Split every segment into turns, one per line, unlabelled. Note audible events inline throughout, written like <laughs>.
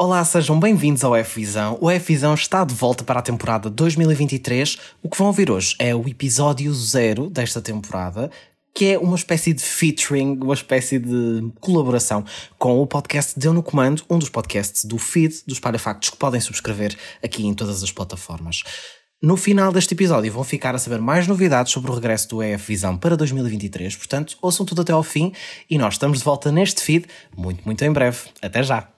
Olá, sejam bem-vindos ao F-Visão. O F-Visão está de volta para a temporada 2023. O que vão ouvir hoje é o episódio zero desta temporada, que é uma espécie de featuring, uma espécie de colaboração com o podcast Deu no Comando, um dos podcasts do feed dos Parafactos que podem subscrever aqui em todas as plataformas. No final deste episódio vão ficar a saber mais novidades sobre o regresso do EF Visão para 2023, portanto ouçam tudo até ao fim e nós estamos de volta neste feed muito, muito em breve. Até já!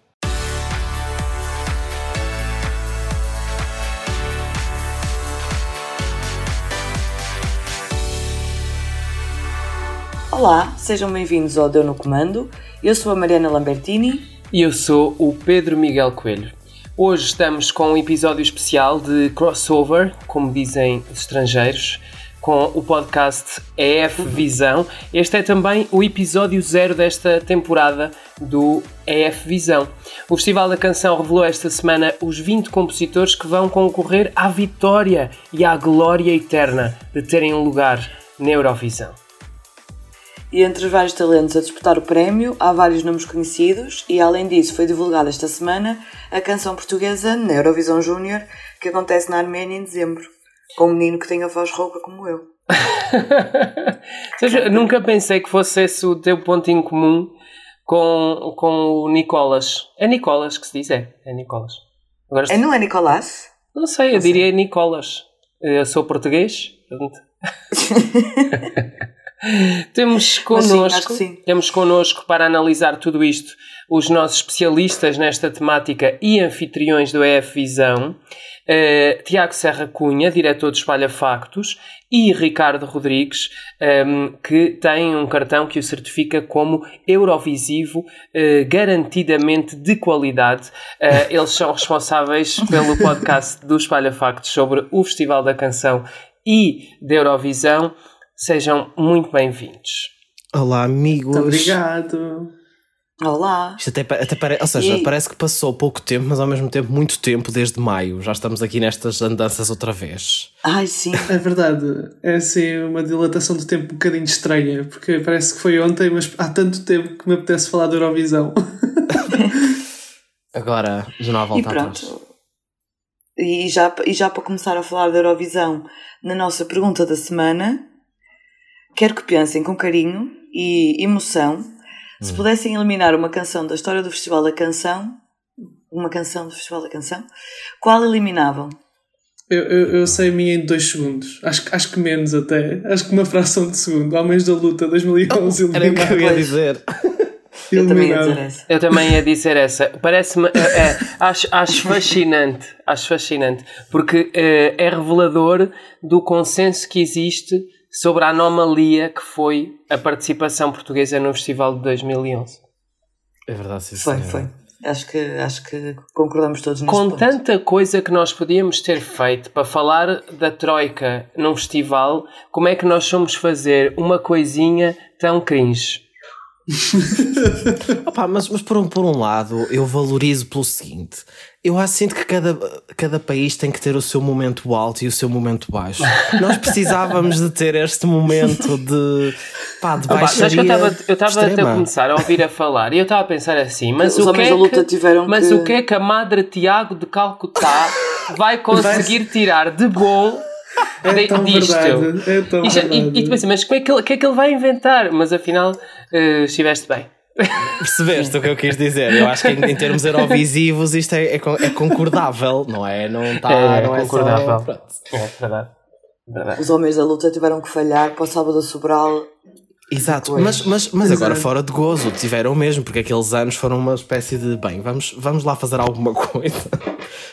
Olá, sejam bem-vindos ao Deu no Comando. Eu sou a Mariana Lambertini.
E eu sou o Pedro Miguel Coelho. Hoje estamos com um episódio especial de crossover, como dizem os estrangeiros, com o podcast EF Visão. Este é também o episódio zero desta temporada do EF Visão. O Festival da Canção revelou esta semana os 20 compositores que vão concorrer à vitória e à glória eterna de terem um lugar na Eurovisão.
E entre os vários talentos a disputar o prémio, há vários nomes conhecidos e, além disso, foi divulgada esta semana a canção portuguesa na Eurovisão Júnior, que acontece na Arménia em dezembro, com um menino que tem a voz rouca como eu. <laughs>
seja, nunca pensei que fosse esse o teu ponto em comum com, com o Nicolas. É Nicolas que se diz, é? É Nicolas.
Agora, é, não é Nicolás?
Não sei, eu não diria sei. Nicolas. Eu sou português, portanto. <laughs> <laughs> temos connosco, sim, temos connosco para analisar tudo isto os nossos especialistas nesta temática e anfitriões do EF Visão, uh, Tiago Serra Cunha, diretor do Espalha Factos, e Ricardo Rodrigues, um, ehm, que tem um cartão que o certifica como Eurovisivo uh, garantidamente de qualidade. Uh, eles são responsáveis <laughs> pelo podcast do Espalha Factos sobre o Festival da Canção e da Eurovisão. Sejam muito bem-vindos.
Olá, amigos.
Muito obrigado.
Olá.
Isto até, até pare... Ou seja, e... parece que passou pouco tempo, mas ao mesmo tempo muito tempo desde maio. Já estamos aqui nestas andanças outra vez.
Ai, sim.
É verdade. É assim uma dilatação do tempo um bocadinho estranha, porque parece que foi ontem, mas há tanto tempo que me apetece falar da Eurovisão. <laughs>
Agora, de novo
volta e pronto. E já, e já para começar a falar da Eurovisão, na nossa pergunta da semana, Quero que pensem com carinho e emoção hum. se pudessem eliminar uma canção da história do Festival da Canção, uma canção do Festival da Canção, qual eliminavam?
Eu, eu, eu sei a minha em dois segundos. Acho, acho que menos até. Acho que uma fração de segundo. Homens da Luta 2011 oh,
Era o que eu ia dizer.
Eu também ia dizer essa.
Eu também ia dizer essa. Parece-me. É, é, acho, acho fascinante. Acho fascinante. Porque é, é revelador do consenso que existe sobre a anomalia que foi a participação portuguesa no Festival de 2011.
É verdade, sim.
Foi, foi. Acho que, acho que concordamos todos nisso.
Com ponto. tanta coisa que nós podíamos ter feito para falar da Troika num festival, como é que nós somos fazer uma coisinha tão cringe? <laughs>
Opa, mas, mas por, um, por um lado, eu valorizo pelo seguinte: eu acho sinto que cada, cada país tem que ter o seu momento alto e o seu momento baixo. Nós precisávamos de ter este momento de, pá, de baixaria
Eu estava até a começar a ouvir a falar e eu estava a pensar assim, mas, o que, é que, mas que... o que é que a Madre Tiago de Calcutá <laughs> vai conseguir tirar de bom
é tão disto. Verdade, é tão
e,
verdade.
e, e tu pensas, mas o que, é que, é que ele vai inventar? Mas afinal, uh, estiveste bem.
Percebeste o que eu quis dizer? Eu acho que em, em termos eurovisivos isto é, é, é, concordável, não é? Não está
é,
não
é concordável. Só, é verdade. verdade.
Os homens da luta tiveram que falhar para o sábado Sobral
Exato, mas, mas, mas agora fora de gozo, tiveram mesmo, porque aqueles anos foram uma espécie de bem, vamos, vamos lá fazer alguma <laughs> coisa,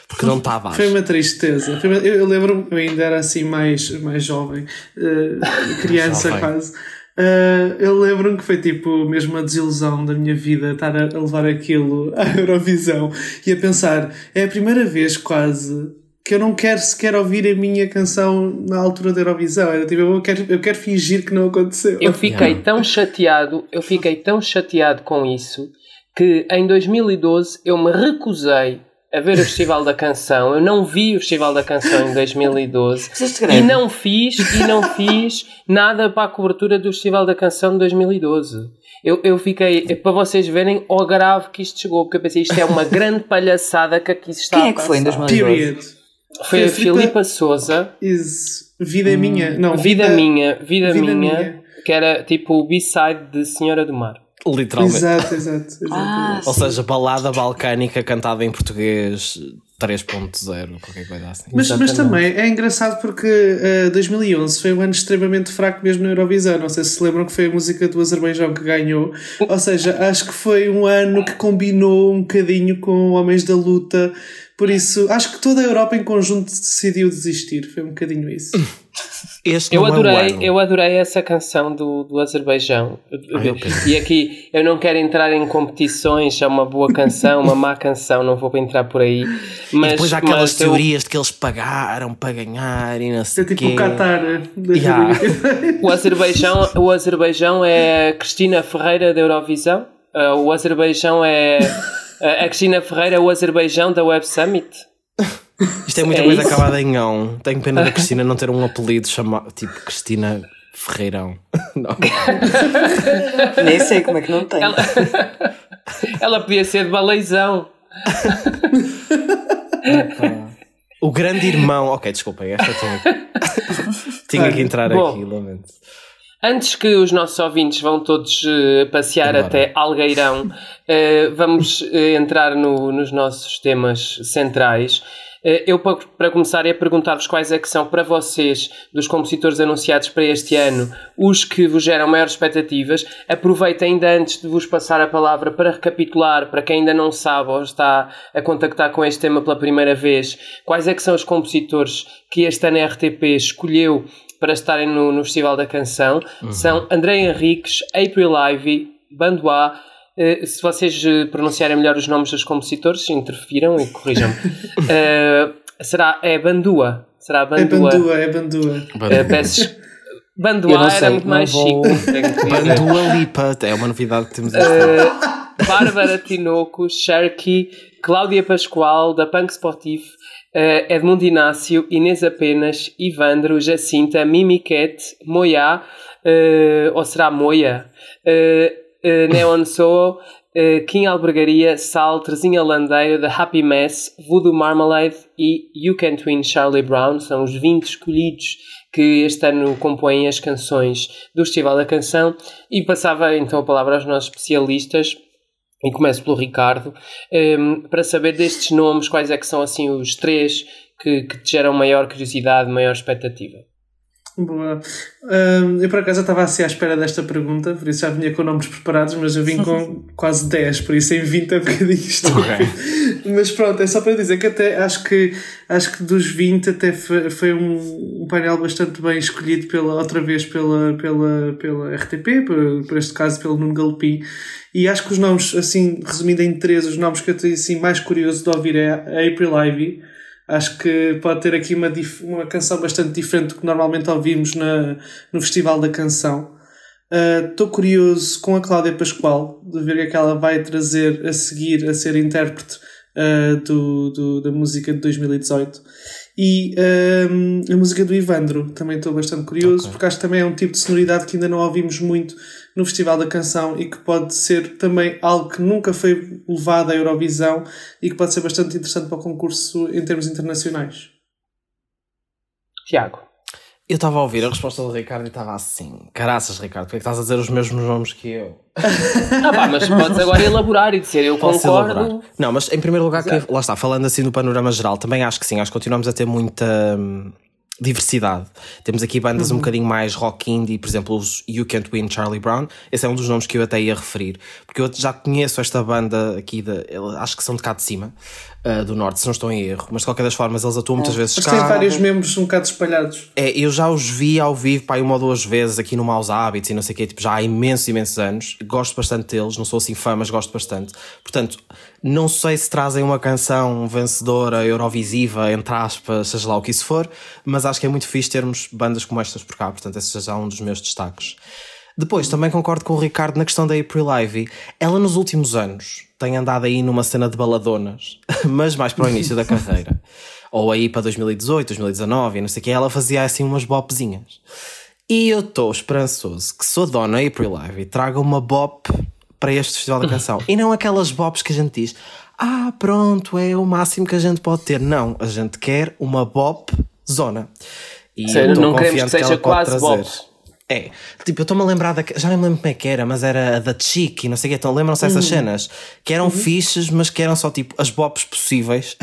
porque não estava.
Foi uma tristeza. Foi uma, eu, eu lembro-me, eu ainda era assim mais, mais jovem, uh, <laughs> criança jovem. quase. Uh, eu lembro-me que foi tipo mesmo uma desilusão da minha vida estar a, a levar aquilo à <laughs> Eurovisão e a pensar, é a primeira vez quase que eu não quero sequer ouvir a minha canção na altura da Eurovisão. Era tipo, eu quero, eu quero fingir que não aconteceu.
Eu fiquei tão chateado, eu fiquei tão chateado com isso que em 2012 eu me recusei a ver o Festival da Canção. Eu não vi o Festival da Canção em 2012 e não fiz e não fiz nada para a cobertura do Festival da Canção de 2012. eu, eu fiquei, para vocês verem o grave que isto chegou, porque eu pensei, isto é uma grande <laughs> palhaçada que aqui se está
Quem é que foi em 2012? Period.
Foi, a Filipa Souza.
Is Vida hum, Minha. Não,
vida, vida, Minha. Vida, vida minha, minha, que era tipo o B-side de Senhora do Mar.
Literalmente.
Exato, exato. exato,
ah,
Ou seja, balada balcânica cantada em português 3.0, qualquer coisa assim.
Mas, mas também é engraçado porque uh, eh, 2011 foi um ano extremamente fraco mesmo na Eurovisão. Não sei se se lembram que foi a música do Azerbaijão que ganhou. Ou seja, acho que foi um ano que combinou um bocadinho com Homens da Luta. Por isso, acho que toda a Europa em conjunto decidiu desistir. Foi um bocadinho isso. <laughs>
Este
eu adorei,
é
eu adorei essa canção do, do Azerbaijão. e aqui eu não quero entrar em competições, é uma boa canção, uma má canção, não vou entrar por aí. Mas,
e depois há aquelas teorias eu... de que eles pagaram para ganhar e não sei
É tipo o Qatar. Né? <laughs>
Yeah. o, Azerbaijão, o Azerbaijão é Cristina Ferreira da Eurovisão. Uh, o Azerbaijão é. Uh, a Cristina Ferreira é o Azerbaijão da Web Summit. <laughs>
Isto é muita é coisa isso? acabada em ão. Tenho pena da <laughs> Cristina não ter um apelido chamado tipo Cristina Ferreirão. <laughs> Não. <laughs>
Nem sei como é que não tem.
Ela, ela podia ser de baleizão.
o grande irmão. Ok, desculpem, esta tinha, tinha que entrar Bom, aqui, lamento.
Antes que os nossos ouvintes vão todos uh, passear até Algueirão, uh, vamos uh, entrar no, nos nossos temas centrais. Eh, eu, para começar, ia perguntar-vos quais é que são para vocês, dos compositores anunciados para este ano, os que vos geram maiores expectativas. Aproveito ainda antes de vos passar a palavra para recapitular, para quem ainda não sabe ou está a contactar com este tema pela primeira vez, quais é que são os compositores que este ano a RTP escolheu para estarem no, no Festival da Canção. Uhum. São André Henriques, April Ivy, Bando A, Uh, se vocês uh, pronunciarem melhor os nomes dos compositores, interfiram e corrijam. uh, <laughs> será, é Bandua. Será
Bandua. É Bandua, é Bandua.
Uh, peço, Bandua era muito mais vou... chique.
Bandua Lipa, é uma novidade que temos aqui.
Bárbara Tinoco, Sharky, Cláudia Pascoal, da Punk Sportif, uh, Edmundo Inácio, Inês Apenas, Ivandro, Jacinta, Mimiquete, Moia, uh, ou será Moia? Uh, uh, Neon Soul, uh, King Albergaria, Sal, Trezinha Landeiro, The Happy Mess, Voodoo Marmalade e You Can Twin Charlie Brown. São os 20 escolhidos que este ano compõem as canções do Festival da Canção. E passava então a palavra aos nossos especialistas. E começo pelo Ricardo, ehm, para saber destes nomes, quais é que são assim os três que, que te geram maior curiosidade, maior expectativa.
Boa. Um, eu por acaso estava assim à espera desta pergunta, por isso já vinha com nomes preparados, mas eu vim com <laughs> quase 10, por isso em 20 é um bocadinho estúpido. Okay. Mas pronto, é só para dizer que até acho que acho que dos 20 até foi, foi um, um, painel bastante bem escolhido pela, outra vez pela, pela, pela RTP, por, por este caso pelo Nuno Galpi. E acho que os nomes, assim, resumindo em três, os nomes que eu tenho assim, mais curioso de ouvir é a April Ivy Acho que pode ter aqui uma, uma canção bastante diferente do que normalmente ouvimos na, no Festival da Canção. Estou uh, curioso com a Cláudia Pascoal de ver o que é que ela vai trazer a seguir a ser intérprete uh, do, do, da música de 2018. E uh, a música do Ivandro também estou bastante curioso, okay. porque acho que também é um tipo de sonoridade que ainda não ouvimos muito no Festival da Canção e que pode ser também algo que nunca foi levado à Eurovisão e que pode ser bastante interessante para o concurso em termos internacionais.
Tiago.
Eu estava a ouvir a resposta do Ricardo e estava assim: caraças, Ricardo, porque é que estás a dizer os mesmos nomes que eu? <laughs>
ah, pá, mas podes agora elaborar e dizer eu Posso concordo. Elaborar.
Não, mas em primeiro lugar, que, lá está, falando assim no panorama geral, também acho que sim, acho que continuamos a ter muita. Hum, diversidade. Temos aqui bandas uhum. um bocadinho mais rock indie, por exemplo, os You Can't Win Charlie Brown. Esse é um dos nomes que eu até ia referir, porque eu já conheço esta banda aqui, de, acho que são de cá de cima, uh, do norte, se não estou em erro, mas de qualquer das formas eles atuam muitas é. vezes
mas cá. Mas tem vários membros um bocado espalhados.
É, eu já os vi ao vivo, pá, uma ou duas vezes aqui no Maus Hábitos e não sei o quê, tipo, já há imensos, imensos anos. Gosto bastante deles, não sou assim fã, mas gosto bastante. Portanto, não sei se trazem uma canção vencedora, eurovisiva, entre aspas, seja lá o que isso for, mas acho que é muito fixe termos bandas como estas por cá, portanto, esse já é um dos meus destaques. Depois, também concordo com o Ricardo na questão da April Ivy. Ela, nos últimos anos, tem andado aí numa cena de baladonas, <laughs> mas mais para o início da carreira. <laughs> Ou aí para 2018, 2019, e não sei o que, ela fazia assim umas bopzinhas. E eu estou esperançoso que sou dona April e traga uma bop para este Festival da Canção. e não aquelas bops que a gente diz, ah, pronto, é o máximo que a gente pode ter. Não, a gente quer uma bop zona.
E Sério, não queremos que seja que quase bop.
É, tipo, eu estou-me a lembrar da. Já nem me lembro como é que era, mas era a da Chic e não sei o que. Então lembram-se dessas uhum. cenas? Que eram uhum. fixes, mas que eram só tipo as bops possíveis.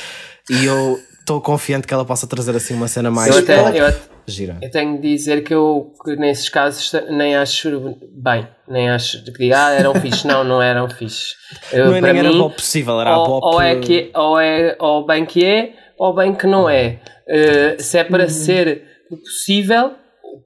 <laughs> e eu estou confiante que ela possa trazer assim uma cena mais.
Eu até, eu, gira. Eu tenho de dizer que eu, que nesses casos, nem acho bem. Nem acho que diga, ah, eram fixe. não, não eram fixe.
Eu, não, nem mim, era bop possível, era
ou,
a bop.
Ou é, que, ou é ou bem que é, ou bem que não é. Uh, se é para uhum. ser possível,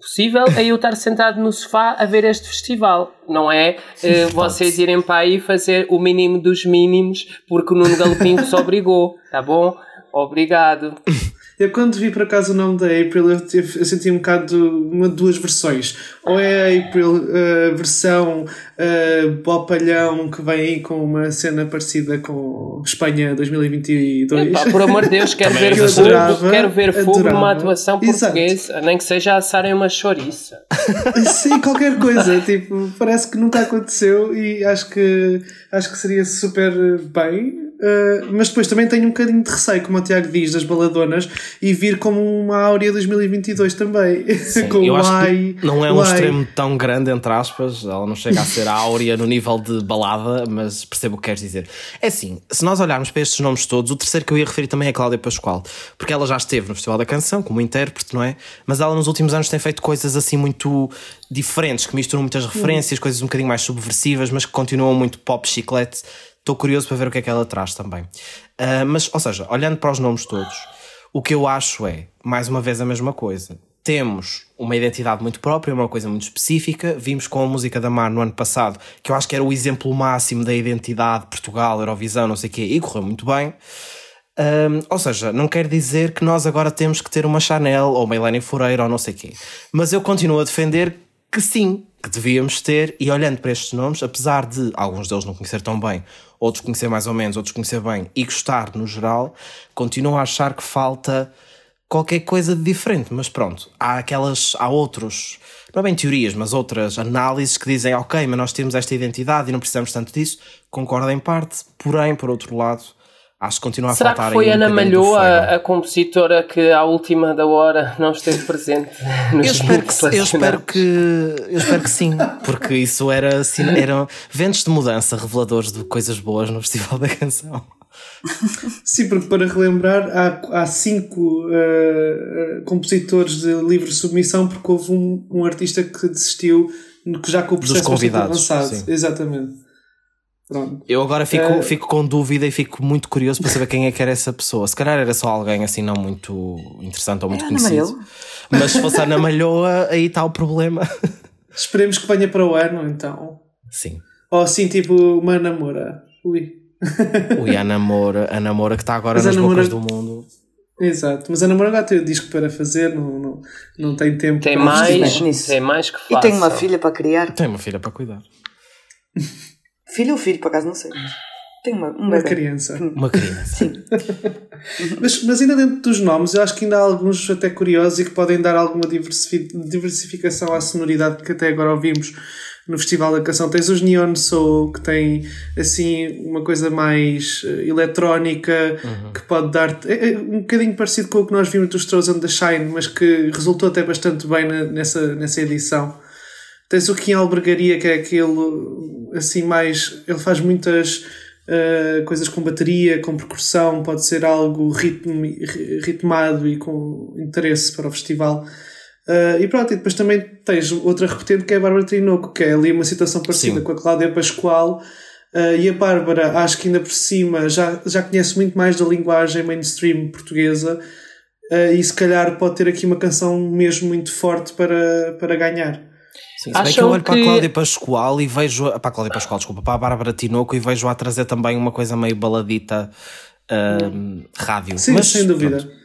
possível é eu estar sentado no sofá a ver este festival. Não é uh, vocês irem para aí fazer o mínimo dos mínimos porque o Nuno Galopim vos obrigou, tá bom? Obrigado. <laughs>
Eu quando vi por acaso o nome da April, eu, eu senti um bocado uma duas versões. Ou é a April uh, versão uh, bopalhão que vem aí com uma cena parecida com Espanha 2022. Epá,
por amor de Deus, quero ver fogo, adorava, quero ver fogo adorava. numa atuação portuguesa, Exato. nem que seja assarem uma chouriça. <laughs>
Sim, qualquer coisa, tipo, parece que nunca aconteceu e acho que acho que seria super bem Uh, mas depois também tenho um bocadinho de receio, como o Tiago diz, das baladonas e vir como uma Áurea 2022 também.
Sim, <laughs> com eu que não é um extremo tão grande, entre aspas, ela não chega a ser Áurea no nível de balada, mas percebo o que queres dizer. É assim, se nós olharmos para estes nomes todos, o terceiro que eu ia referir também é a Cláudia Pascoal, porque ela já esteve no Festival da Canção como intérprete, não é? Mas ela nos últimos anos tem feito coisas assim muito diferentes, que misturam muitas referências, coisas um bocadinho mais subversivas, mas que continuam muito pop chiclete Estou curioso para ver o que é que ela traz também. Uh, mas, ou seja, olhando para os nomes todos, o que eu acho é, mais uma vez, a mesma coisa. Temos uma identidade muito própria, uma coisa muito específica. Vimos com a música da Mar no ano passado, que eu acho que era o exemplo máximo da identidade Portugal, Eurovisão, não sei o quê, e correu muito bem. Um, ou seja, não quer dizer que nós agora temos que ter uma Chanel ou uma Helene Fureira ou não sei quê. Mas eu continuo a defender que sim, que devíamos ter, e olhando para estes nomes, apesar de alguns deles não conhecer tão bem, outros conhecer mais ou menos, outros conhecer bem e gostar no geral, continuo a achar que falta qualquer coisa de diferente. Mas pronto, há aquelas, há outros, não é bem teorias, mas outras análises que dizem, ok, mas nós temos esta identidade e não precisamos tanto disso. Concordo em parte, porém, por outro lado, Acho que continua a
Será
faltar
que foi Ana Malhoa, a compositora, que à última da hora não esteve presente
nos eu espero, que, eu espero que Eu espero que sim, porque isso era, assim, eram ventos de mudança reveladores de coisas boas no Festival da Canção.
Sim, porque para relembrar, há, há cinco uh, compositores de livre submissão, porque houve um, um artista que desistiu, que já com o processo avançado. Sim. Exatamente.
Pronto. Eu agora fico, é... fico com dúvida e fico muito curioso para saber quem é que era essa pessoa. Se calhar era só alguém assim não muito interessante ou muito conhecido. Mas se fosse Ana Malhoa, aí está o problema.
Esperemos que venha para o ano então.
Sim.
Ou assim, tipo uma namora. Ui. <laughs>
Ui, a namora, a namora que está agora Mas nas namora... bocas do mundo.
Exato, mas a namora já tem o disco para fazer, não, não, não tem tempo
tem para mais, Tem mais que faça.
E tem uma filha para criar.
Tem uma filha para cuidar. <laughs>
Filho ou filho, por acaso, não sei. Tem uma, uma,
uma criança.
Uma criança.
Sim. <laughs>
mas, mas ainda dentro dos nomes, eu acho que ainda há alguns até curiosos e que podem dar alguma diversificação à sonoridade que até agora ouvimos no Festival da Canção. Tens os Neon Soul, que tem assim uma coisa mais uh, eletrónica, uhum. que pode dar é, é, um bocadinho parecido com o que nós vimos dos and the Shine, mas que resultou até bastante bem na, nessa, nessa edição. Tens o Kim Albergaria, que é aquele assim mais. Ele faz muitas uh, coisas com bateria, com percussão, pode ser algo ritmo, ritmado e com interesse para o festival. Uh, e pronto, e depois também tens outra repetente que é a Bárbara Trinoco, que é ali uma situação parecida Sim. com a Cláudia Pascoal. Uh, e a Bárbara, acho que ainda por cima, já, já conhece muito mais da linguagem mainstream portuguesa uh, e se calhar pode ter aqui uma canção mesmo muito forte para, para ganhar.
Sim, se bem que eu olho que... para a Cláudia Pascoal e vejo. Para a Cláudia Pascoal, desculpa, para a Bárbara Tinoco e vejo a trazer também uma coisa meio baladita uh, rádio.
Sim, Mas, sem dúvida.
Pronto.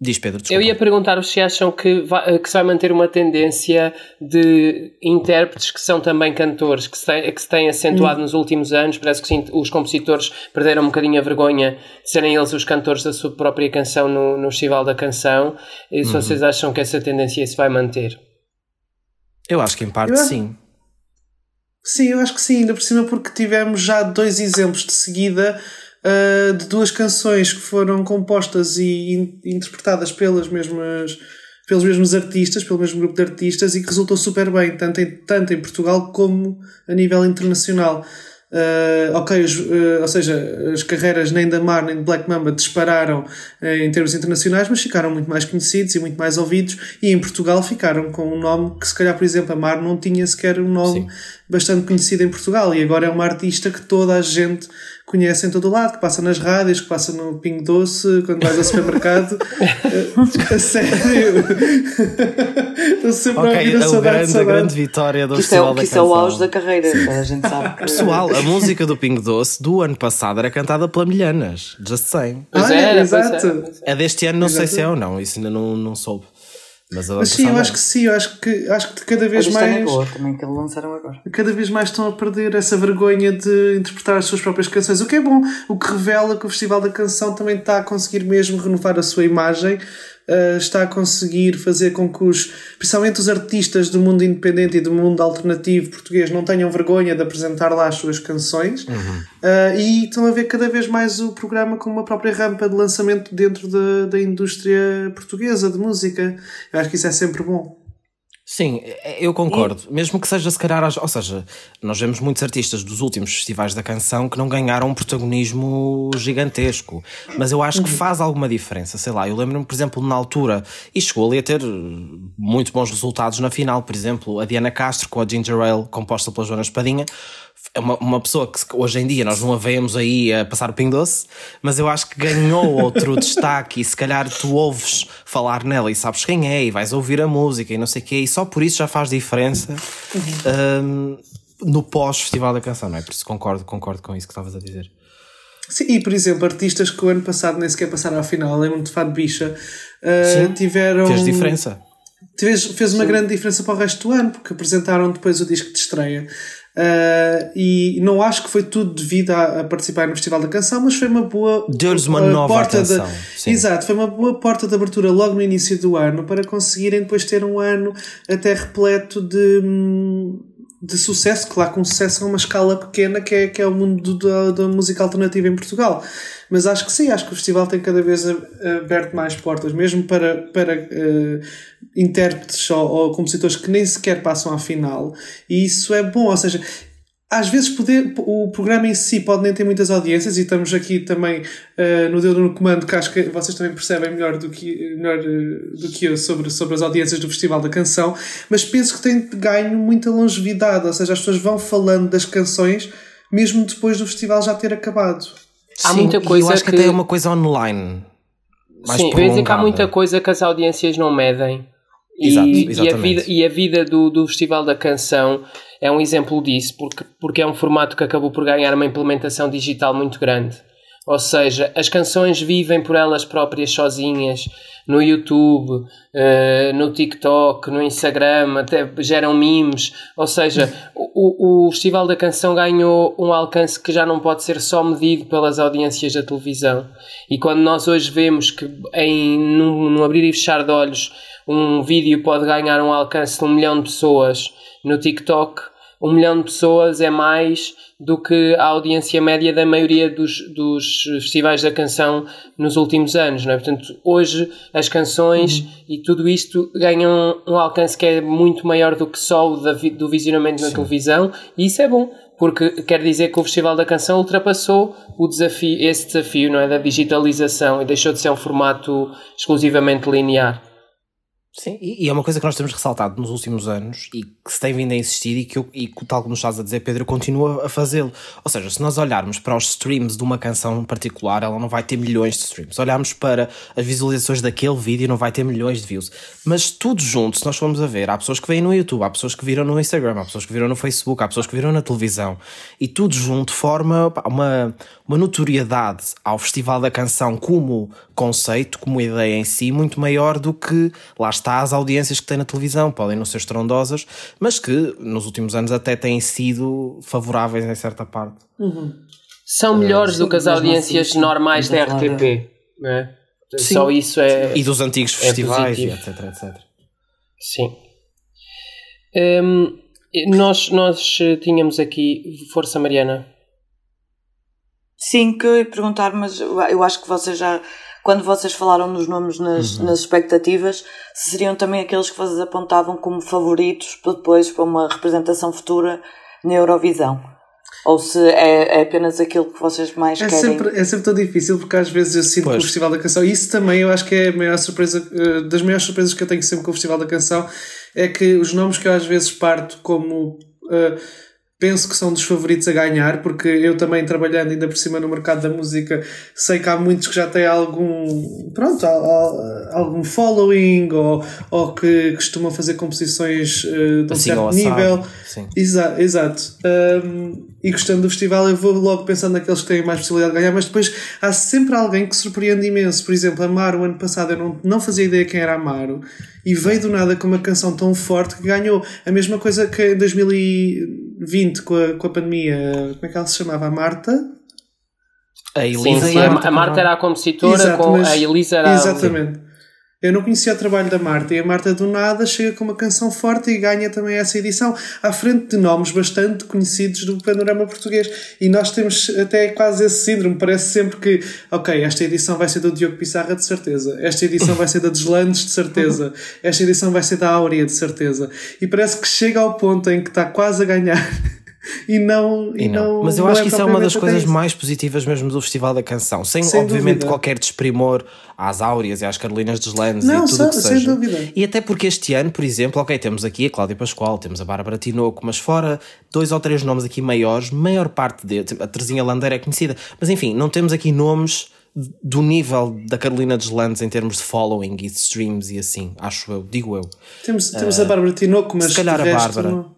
Diz Pedro, desculpa.
Eu ia perguntar se acham que, vai, que se vai manter uma tendência de intérpretes que são também cantores, que se tem, que se tem acentuado hum. nos últimos anos. Parece que sim, os compositores perderam um bocadinho a vergonha de serem eles os cantores da sua própria canção no, no Festival da Canção. E se uhum. vocês acham que essa tendência se vai manter?
Eu acho que em parte sim.
Sim, eu acho que sim, ainda por cima porque tivemos já dois exemplos de seguida uh, de duas canções que foram compostas e in interpretadas pelas mesmas pelos mesmos artistas, pelo mesmo grupo de artistas e que resultou super bem, tanto em, tanto em Portugal como a nível internacional. Uh, ok, os, uh, ou seja, as carreiras nem da Mar nem de Black Mamba dispararam uh, em termos internacionais, mas ficaram muito mais conhecidos e muito mais ouvidos, e em Portugal ficaram com um nome que, se calhar, por exemplo, a Mar não tinha sequer um nome Sim. bastante conhecido em Portugal, e agora é uma artista que toda a gente conhece em todo o lado, que passa nas rádios, que passa no Pingo Doce, quando vais ao supermercado. <laughs> a sério. Estou sempre okay, a ouvir a,
a
saudade,
grande,
saudade.
A grande vitória do
que
Festival
é,
da
que
Canção.
Isso é o auge da carreira, a gente sabe.
Pessoal, a música do Pingo Doce do ano passado era cantada pela Milhanas, just saying.
Pois ah, é, exato.
É deste ano, não Exato. sei se é ou não, isso ainda não, não soube.
Mas, Mas sim, eu acho que sim, eu acho que, acho que cada vez mais. É
boa, também que lançaram agora.
Cada vez mais estão a perder essa vergonha de interpretar as suas próprias canções, o que é bom, o que revela que o Festival da Canção também está a conseguir mesmo renovar a sua imagem uh, está a conseguir fazer com que os, principalmente os artistas do mundo independente e do mundo alternativo português não tenham vergonha de apresentar lá as suas canções uhum. uh, e estão a ver cada vez mais o programa como uma própria rampa de lançamento dentro da, da indústria portuguesa de música. Eu acho que isso é sempre bom.
Sim, é, eu concordo. E... Mesmo que seja se calhar, ou seja, nós vemos muitos artistas dos últimos festivais da canção que não ganharam um protagonismo gigantesco. Mas eu acho que uhum. faz alguma diferença. Sei lá, eu lembro-me, por exemplo, na altura, e chegou ali a ter muito bons resultados na final, por exemplo, a Diana Castro com a Ginger Ale, composta pela Joana Espadinha, é uma, uma pessoa que hoje em dia nós não a vemos aí a passar o Ping Doce, mas eu acho que ganhou outro <laughs> destaque e se calhar tu ouves falar nela e sabes quem é e vais ouvir a música e não sei o quê, e só por isso já faz diferença um, no pós-festival da canção, não é? Por isso concordo, concordo com isso que estavas a dizer.
Sim, e por exemplo, artistas que o ano passado nem sequer passaram à final, lembro-me de Fado Bicha, uh, Sim, tiveram.
Fez diferença.
Fez, fez uma Sim. grande diferença para o resto do ano, porque apresentaram depois o disco de estreia. Uh, e não acho que foi tudo devido a, a, participar no Festival da Canção, mas foi uma boa
Deu-lhes uma nova porta atenção.
De, exato, foi uma boa porta de abertura logo no início do ano para conseguirem depois ter um ano até repleto de, de sucesso. Claro, com sucesso a uma escala pequena que é, que é o mundo da, da música alternativa em Portugal. Mas acho que sim, acho que o festival tem cada vez aberto mais portas, mesmo para, para uh, intérpretes ou, ou, compositores que nem sequer passam à final. E isso é bom, ou seja, às vezes poder, o programa em si pode nem ter muitas audiências e estamos aqui também uh, no dedo no comando que acho que vocês também percebem melhor do que, melhor, uh, do que eu sobre, sobre as audiências do Festival da Canção, mas penso que tem ganho muita longevidade, ou seja, as pessoas vão falando das canções mesmo depois do festival já ter acabado.
Há Sim, muita coisa eu acho que, que até é uma coisa online.
Mais Sim, eu dizer que há muita coisa que as audiências não medem.
Exato,
e, e, a vida, e a vida do, do Festival da Canção é um exemplo disso, porque, porque é um formato que acabou por ganhar uma implementação digital muito grande. Ou seja, as canções vivem por elas próprias sozinhas no YouTube, uh, no TikTok, no Instagram, até geram memes. Ou seja, o, o Festival da Canção ganhou um alcance que já não pode ser só medido pelas audiências da televisão. E quando nós hoje vemos que em num, num abrir e fechar de olhos um vídeo pode ganhar um alcance de um milhão de pessoas no TikTok, um milhão de pessoas é mais do que a audiência média da maioria dos, dos festivais da canção nos últimos anos, não é? Portanto, hoje as canções uhum. e tudo isto ganham um alcance que é muito maior do que só o da, do visionamento na Sim. televisão e isso é bom, porque quer dizer que o Festival da Canção ultrapassou o desafio, esse desafio, não é? Da digitalização e deixou de ser um formato exclusivamente linear.
Sim, e é uma coisa que nós temos ressaltado nos últimos anos e que se tem vindo a insistir e que, eu, e tal como estás a dizer, Pedro, continua a fazê-lo. Ou seja, se nós olharmos para os streams de uma canção particular, ela não vai ter milhões de streams. Olharmos para as visualizações daquele vídeo, não vai ter milhões de views. Mas tudo junto, se nós formos a ver, há pessoas que veem no YouTube, há pessoas que viram no Instagram, há pessoas que viram no Facebook, há pessoas que viram na televisão e tudo junto forma uma, uma notoriedade ao Festival da Canção como conceito, como ideia em si, muito maior do que lá está as audiências que tem na televisão. Podem não ser estrondosas, mas que nos últimos anos até têm sido favoráveis em certa parte.
Uhum. São melhores uh, do que as audiências assim, normais da RTP, não é? Sim. Só isso é.
E dos antigos é festivais, é etc, etc.
Sim. Um, nós, nós tínhamos aqui Força Mariana.
Sim, que eu ia perguntar, mas eu acho que vocês já, quando vocês falaram nos nomes nas, uhum. nas expectativas, seriam também aqueles que vocês apontavam como favoritos para depois para uma representação futura na Eurovisão? Ou se é, é apenas aquilo que vocês mais
é
querem?
Sempre, é sempre tão difícil porque às vezes eu sinto pois. que o Festival da Canção, e isso também eu acho que é a maior surpresa, eh, das maiores surpresas que eu tenho sempre com o Festival da Canção, é que os nomes que eu às vezes parto como. Uh, penso que são dos favoritos a ganhar, porque eu também trabalhando ainda por cima no mercado da música, sei que há muitos que já têm algum, pronto, algum following ou, ou que costumam fazer composições uh, de um assim certo nível. Exa exato. Um, e gostando do festival, eu vou logo pensando naqueles que têm mais possibilidade de ganhar, mas depois há sempre alguém que surpreende imenso. Por exemplo, Amaro, ano passado, eu não, não fazia ideia quem era Amaro, e veio do nada com uma canção tão forte que ganhou. A mesma coisa que em 2020, com a, com a pandemia, como é que ela se chamava? A Marta?
A Elisa sim, sim. A, a Marta era a compositora, Exato, com a Elisa era
Exatamente. A... Eu não conhecia o trabalho da Marta e a Marta do nada chega com uma canção forte e ganha também essa edição à frente de nomes bastante conhecidos do panorama português. E nós temos até quase esse síndrome. Parece sempre que, ok, esta edição vai ser do Diogo Pissarra de certeza, esta edição vai ser da Deslandes de certeza, esta edição vai ser da Áurea de certeza. E parece que chega ao ponto em que está quase a ganhar. E não. E, e não. não.
Mas eu acho é que isso é uma das coisas mais positivas mesmo do Festival da Canção, sem, sem obviamente dúvida. qualquer desprimor às Áureas e às Carolinas dos Landes e tudo o que sem seja. Dúvida. E até porque este ano, por exemplo, ok, temos aqui a Cláudia Pascoal, temos a Bárbara Tinoco, mas fora dois ou três nomes aqui maiores, maior parte de a Terezinha Landeira é conhecida, mas enfim, não temos aqui nomes do nível da Carolina dos Landes em termos de following e de streams e assim, acho eu, digo eu.
Temos, temos uh, a Bárbara Tinoco, mas
se calhar a Bárbara. Não...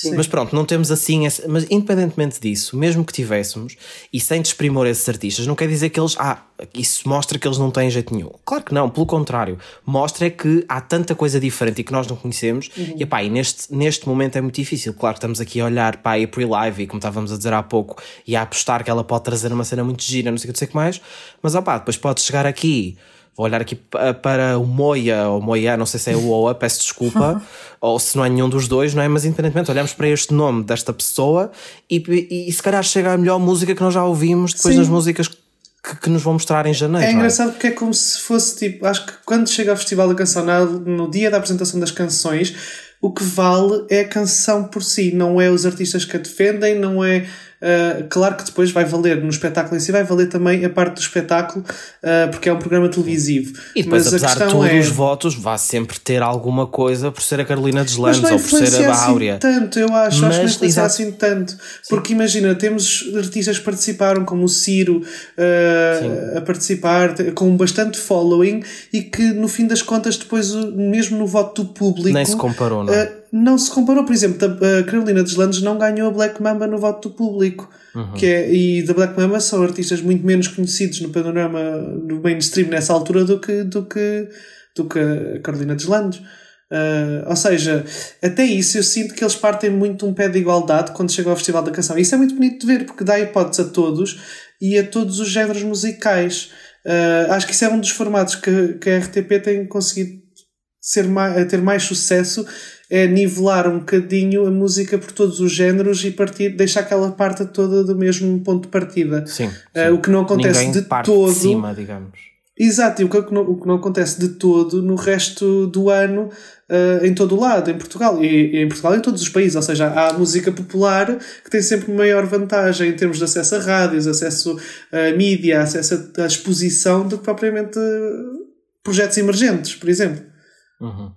Sim. Mas pronto, não temos assim. Essa, mas independentemente disso, mesmo que tivéssemos, e sem desprimor esses artistas, não quer dizer que eles. Ah, isso mostra que eles não têm jeito nenhum. Claro que não, pelo contrário. Mostra que há tanta coisa diferente e que nós não conhecemos. Uhum. E pá, e neste, neste momento é muito difícil. Claro que estamos aqui a olhar para a April Live, como estávamos a dizer há pouco, e a apostar que ela pode trazer uma cena muito gira, não sei o que, não sei o que mais. Mas opá, depois pode chegar aqui Vou olhar aqui para o Moia, ou Moia, não sei se é o Oa, peço desculpa, <laughs> ou se não é nenhum dos dois, não é? Mas independentemente, olhamos para este nome desta pessoa e, e, e se calhar chega a melhor música que nós já ouvimos depois Sim. das músicas que, que, nos vão mostrar em janeiro.
É, é? engraçado é? porque é como se fosse tipo, acho que quando chega ao Festival da Canção, no dia da apresentação das canções, o que vale é a canção por si, não é os artistas que a defendem, não é Uh, claro que depois vai valer no espetáculo em si, vai valer também a parte do espetáculo, uh, porque é um programa televisivo.
E depois, Mas apesar de todos é... os votos, vai sempre ter alguma coisa por ser a Carolina dos Landes ou por ser a Áurea.
Assim tanto, eu acho, Mas, acho que não influencia assim tanto. Sim. Porque imagina, temos artistas que participaram, como o Ciro, uh, a participar, com bastante following, e que no fim das contas, depois, mesmo no voto do público.
Nem se comparou, não é?
Não se comparou. Por exemplo, a Carolina dos Landes não ganhou a Black Mamba no voto do público. Uhum. Que é, e da Black Mamba são artistas muito menos conhecidos no panorama do mainstream nessa altura do que, do que, do que a Carolina dos Landes. Uh, ou seja, até isso eu sinto que eles partem muito um pé de igualdade quando chegam ao Festival da Canção. Isso é muito bonito de ver, porque dá hipótese a todos e a todos os géneros musicais. Uh, acho que isso é um dos formatos que, que a RTP tem conseguido ser mais, ter mais sucesso é nivelar um bocadinho a música por todos os géneros e partir, deixar aquela parte toda do mesmo ponto de partida.
Sim.
Uh, o que não acontece
Ninguém
de todo. De
cima, digamos.
Exato, e o que, não, o que não acontece de todo no resto do ano uh, em todo o lado, em Portugal. E, e, em Portugal e em todos os países. Ou seja, há a música popular que tem sempre maior vantagem em termos de acesso a rádios, acesso a mídia, acesso à exposição do que propriamente projetos emergentes, por exemplo.
Uhum.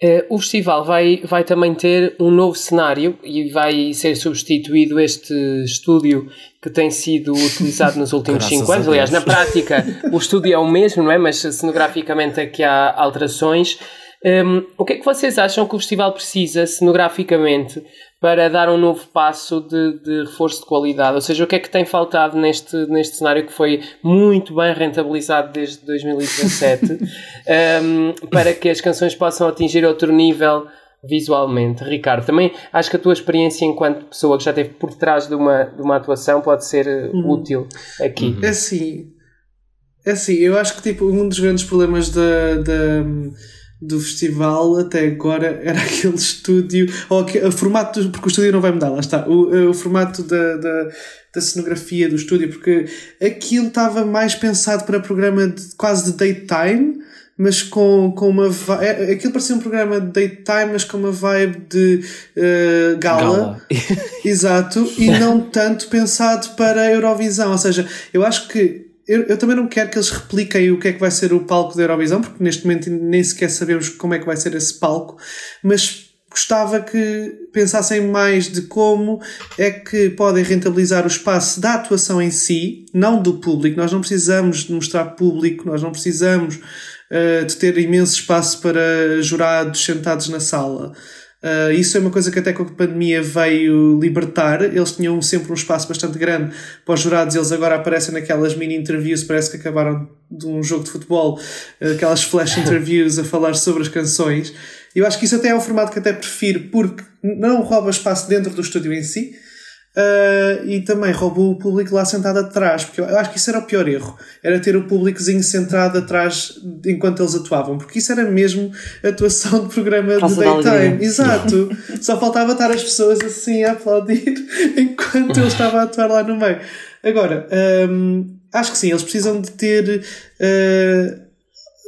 Uh, o festival vai, vai também ter um novo cenário e vai ser substituído este estúdio que tem sido utilizado nos últimos 5 anos. Aliás, na prática, o estúdio é o mesmo, não é? Mas cenograficamente aqui há alterações. Um, o que é que vocês acham que o festival precisa, cenograficamente, para dar um novo passo de, de, reforço de qualidade? Ou seja, o que é que tem faltado neste, neste cenário que foi muito bem rentabilizado desde 2017 um, <laughs> para que as canções possam atingir outro nível visualmente? Ricardo, também acho que a tua experiência enquanto pessoa que já esteve por trás de uma, de uma atuação pode ser uhum. útil aqui.
É assim, é assim, eu acho que tipo, um dos grandes problemas da. da do festival até agora era <laughs> aquele estúdio, ou o formato, porque o estúdio não vai mudar, lá está, o, o formato da, da, da cenografia do estúdio, porque aquilo estava mais pensado para programa de, quase de daytime, mas com, com uma vibe. É, aquilo parecia um programa de daytime, mas com uma vibe de uh, gala. gala. Exato, e <laughs> não tanto pensado para a Eurovisão. Ou seja, eu acho que eu, eu, também não quero que eles repliquem o que é que vai ser o palco da Eurovisão, porque neste momento nem sequer sabemos como é que vai ser esse palco, mas gostava que pensassem mais de como é que podem rentabilizar o espaço da atuação em si, não do público. Nós não precisamos de mostrar público, nós não precisamos uh, de ter imenso espaço para jurados sentados na sala. Uh, isso é uma coisa que até com a pandemia veio libertar. Eles tinham sempre um espaço bastante grande para os jurados, eles agora aparecem naquelas mini interviews, parece que acabaram de um jogo de futebol, uh, aquelas flash <laughs> interviews a falar sobre as canções. Eu acho que isso até é um formato que até prefiro porque não rouba espaço dentro do estúdio em si, Uh, e também roubou o público lá sentado atrás, porque eu acho que isso era o pior erro, era ter o públicozinho sentado atrás enquanto eles atuavam, porque isso era mesmo atuação de programa de daytime. Exato. Só faltava estar as pessoas assim a aplaudir <laughs> enquanto ele estava a atuar lá no meio. Agora, um, acho que sim, eles precisam de ter uh,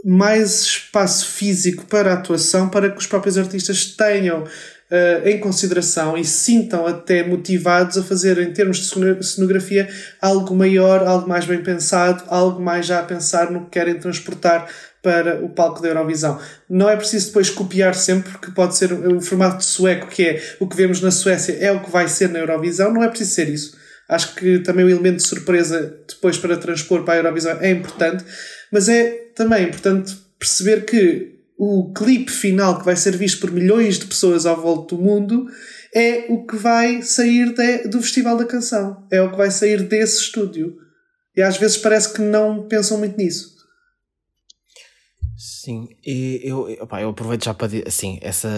mais espaço físico para a atuação para que os próprios artistas tenham uh, em consideração e sintam até motivados a fazer, em termos de cenografia, algo maior, algo mais bem pensado, algo mais já a pensar no que querem transportar para o palco da Eurovisão. Não é preciso depois copiar sempre, porque pode ser o formato sueco, que é o que vemos na Suécia, é o que vai ser na Eurovisão, não é preciso ser isso. Acho que também o elemento de surpresa depois para transpor para a Eurovisão é importante, mas é também importante perceber que o clipe final que vai ser visto por milhões de pessoas à volta do mundo é o que vai sair de, do Festival da Canção. É o que vai sair desse estúdio. E às vezes parece que não pensam muito nisso.
Sim, e eu, opa, eu aproveito já para dizer assim, essa,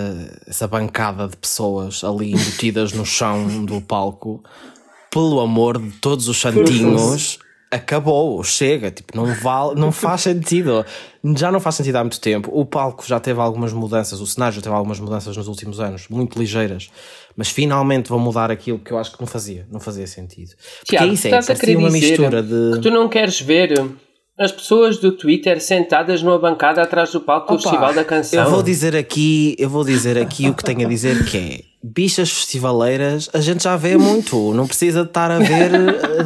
essa bancada de pessoas ali embutidas no chão do palco, pelo amor de todos os santinhos, acabou, chega, tipo, não vale, não <laughs> faz sentido. Já não faz sentido há muito tempo. O palco já teve algumas mudanças, o cenário já teve algumas mudanças nos últimos anos, muito ligeiras, mas finalmente vão mudar aquilo que eu acho que não fazia, não fazia sentido.
Porque Tiago, é isso, é, estás a querer uma mistura de que tu não queres ver as pessoas do Twitter sentadas numa bancada atrás do palco do Opa, Festival da Canção.
Eu vou dizer aqui, eu vou dizer aqui o que tenho a dizer que é bichas festivaleiras a gente já vê muito, não precisa de estar a ver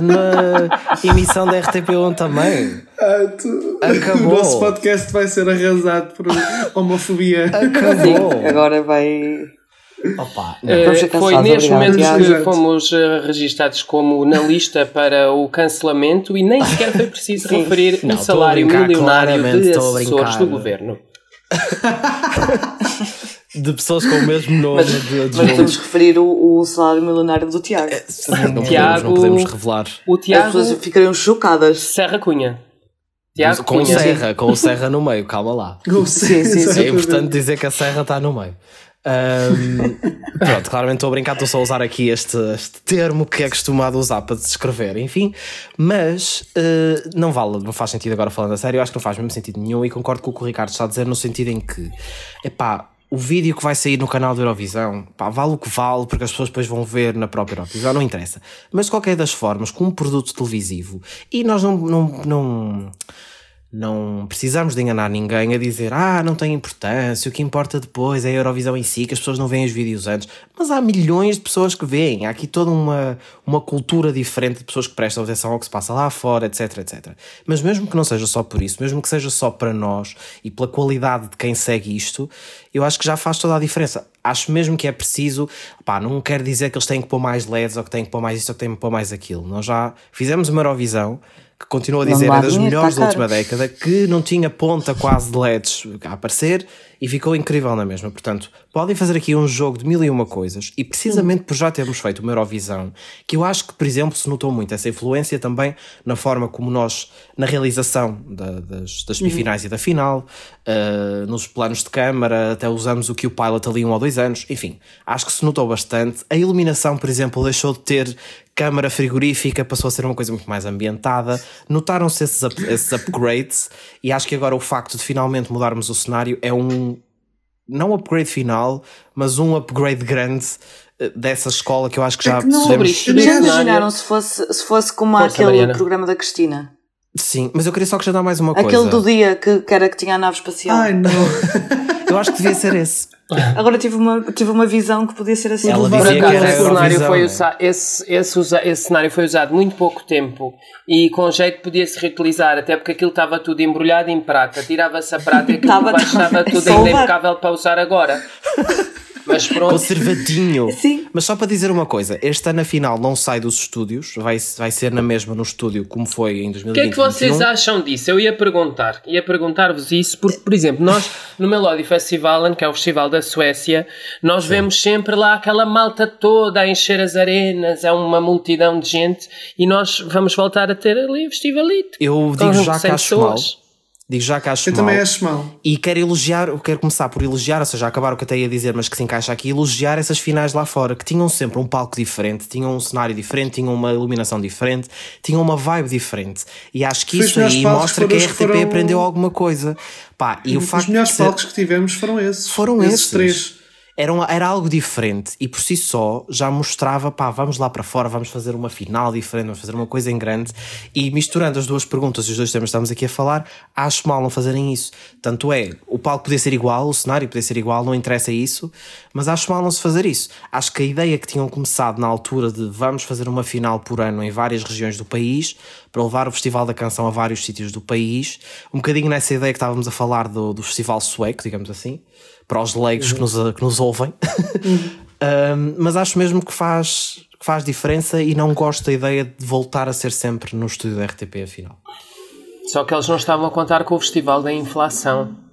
na emissão da RTP1 também.
Ah, tu... Acabou. O nosso podcast vai ser arrasado por homofobia.
Acabou.
Sim, agora vai
Opa, uh, foi neste momento que fomos uh, registados como na lista para o cancelamento e nem sequer foi preciso <laughs> referir o um salário milionário de assessores do governo. <laughs>
de pessoas com o mesmo <laughs> nome.
Mas, de, de mas temos que referir o, o, salário milionário do Tiago. É,
não, Tiago podemos, não podemos revelar.
O Tiago,
As pessoas ficariam chocadas.
Serra Cunha.
Tiago com Cunha. Serra, com o Serra no meio, calma lá. <laughs>
sim, sim, sim,
é importante dizer que a Serra está no meio. Um, <laughs> pronto, claramente estou a brincar, estou só a usar aqui este, este termo que é costumado usar para descrever, enfim, mas uh, não vale, não faz sentido agora falando a sério, eu acho que não faz mesmo sentido nenhum e concordo com o que o Ricardo está a dizer no sentido em que, epá, o vídeo que vai sair no canal da Eurovisão, pá, vale o que vale, porque as pessoas depois vão ver na própria Eurovisão, não interessa. Mas de qualquer das formas, com um produto televisivo, e nós não, não, não não precisamos de enganar ninguém a dizer ah, não tem importância, o que importa depois é a Eurovisão em si, que as pessoas não veem os vídeos antes. Mas há milhões de pessoas que veem, há aqui toda uma, uma cultura diferente de pessoas que prestam atenção ao que se passa lá fora, etc, etc. Mas mesmo que não seja só por isso, mesmo que seja só para nós e pela qualidade de quem segue isto, eu acho que já faz toda a diferença. Acho mesmo que é preciso, pá, não quero dizer que eles têm que pôr mais LEDs ou que têm que pôr mais isto ou que têm que pôr mais aquilo. Nós já fizemos uma Eurovisão que continua a dizer é das melhores da última década, que não tinha ponta quase de LEDs a aparecer e ficou incrível na mesma. Portanto, podem fazer aqui um jogo de mil e uma coisas e precisamente por já termos feito uma Eurovisão, que eu acho que, por exemplo, se notou muito essa influência também na forma como nós, na realização da, das, das semifinais uhum. e da final, uh, nos planos de câmara, até usamos o que o Pilot ali um ou dois anos, enfim, acho que se notou bastante. A iluminação, por exemplo, deixou de ter câmara frigorífica passou a ser uma coisa muito mais ambientada. Notaram-se esses, up, esses upgrades e acho que agora o facto de finalmente mudarmos o cenário é um não upgrade final, mas um upgrade grande eh, dessa escola que eu acho que já é
que não, podemos... Já imaginaram se fosse, se fosse como Força, aquele Mariana. programa da Cristina?
Sim, mas eu queria só acrescentar mais uma
Aquele
coisa.
Aquele do dia que, que era que tinha a nave espacial.
Ai, não. <laughs>
eu acho que devia ser esse. <laughs>
Agora tive uma, tive uma visão que podia ser assim.
Ela Por acaso, esse cenário, foi usado, esse, esse, usa, esse cenário foi usado muito pouco tempo e com jeito podia-se reutilizar, até porque aquilo estava tudo embrulhado em prata. Tirava-se a prata e aquilo estava, estava tudo ainda impecável para usar agora. Mas pronto.
Conservadinho. Sim. Mas só para dizer uma coisa, este ano afinal não sai dos estúdios, vai, vai ser na mesma no estúdio como foi em 2020. O
que é que vocês acham disso? Eu ia perguntar, ia perguntar-vos isso, porque, por exemplo, nós no Melody Festival, que é o festival da Suécia, nós Sim. vemos sempre lá aquela malta toda a encher as arenas, é uma multidão de gente e nós vamos voltar a ter ali o festivalito.
Eu digo já que acho mal Digo já que acho
Eu
mal.
também acho mal.
E quero elogiar, quero começar por elogiar, ou seja, acabar o que até ia dizer, mas que se encaixa aqui, elogiar essas finais lá fora, que tinham sempre um palco diferente, tinham um cenário diferente, tinham uma iluminação diferente, tinham uma vibe diferente. E acho que isso aí mostra que a RTP foram... aprendeu alguma coisa. Pá, e
o
facto
Os melhores palcos que tivemos foram esses.
Foram
esses.
esses. três era, um, era algo diferente e por si só já mostrava, pá, vamos lá para fora, vamos fazer uma final diferente, vamos fazer uma coisa em grande e misturando as duas perguntas e os dois temas que estamos aqui a falar, acho mal não fazerem isso. Tanto é, o palco podia ser igual, o cenário podia ser igual, não interessa isso, mas acho mal não se fazer isso. Acho que a ideia que tinham começado na altura de vamos fazer uma final por ano em várias regiões do país, para levar o Festival da Canção a vários sítios do país, um bocadinho nessa ideia que estávamos a falar do, do Festival Sueco, digamos assim, para os leigos uhum. que, nos, que nos ouvem. Uhum. <laughs> um, mas acho mesmo que faz, que faz diferença e não gosto da ideia de voltar a ser sempre no estúdio da RTP, afinal.
Só que eles não estavam a contar com o Festival da Inflação.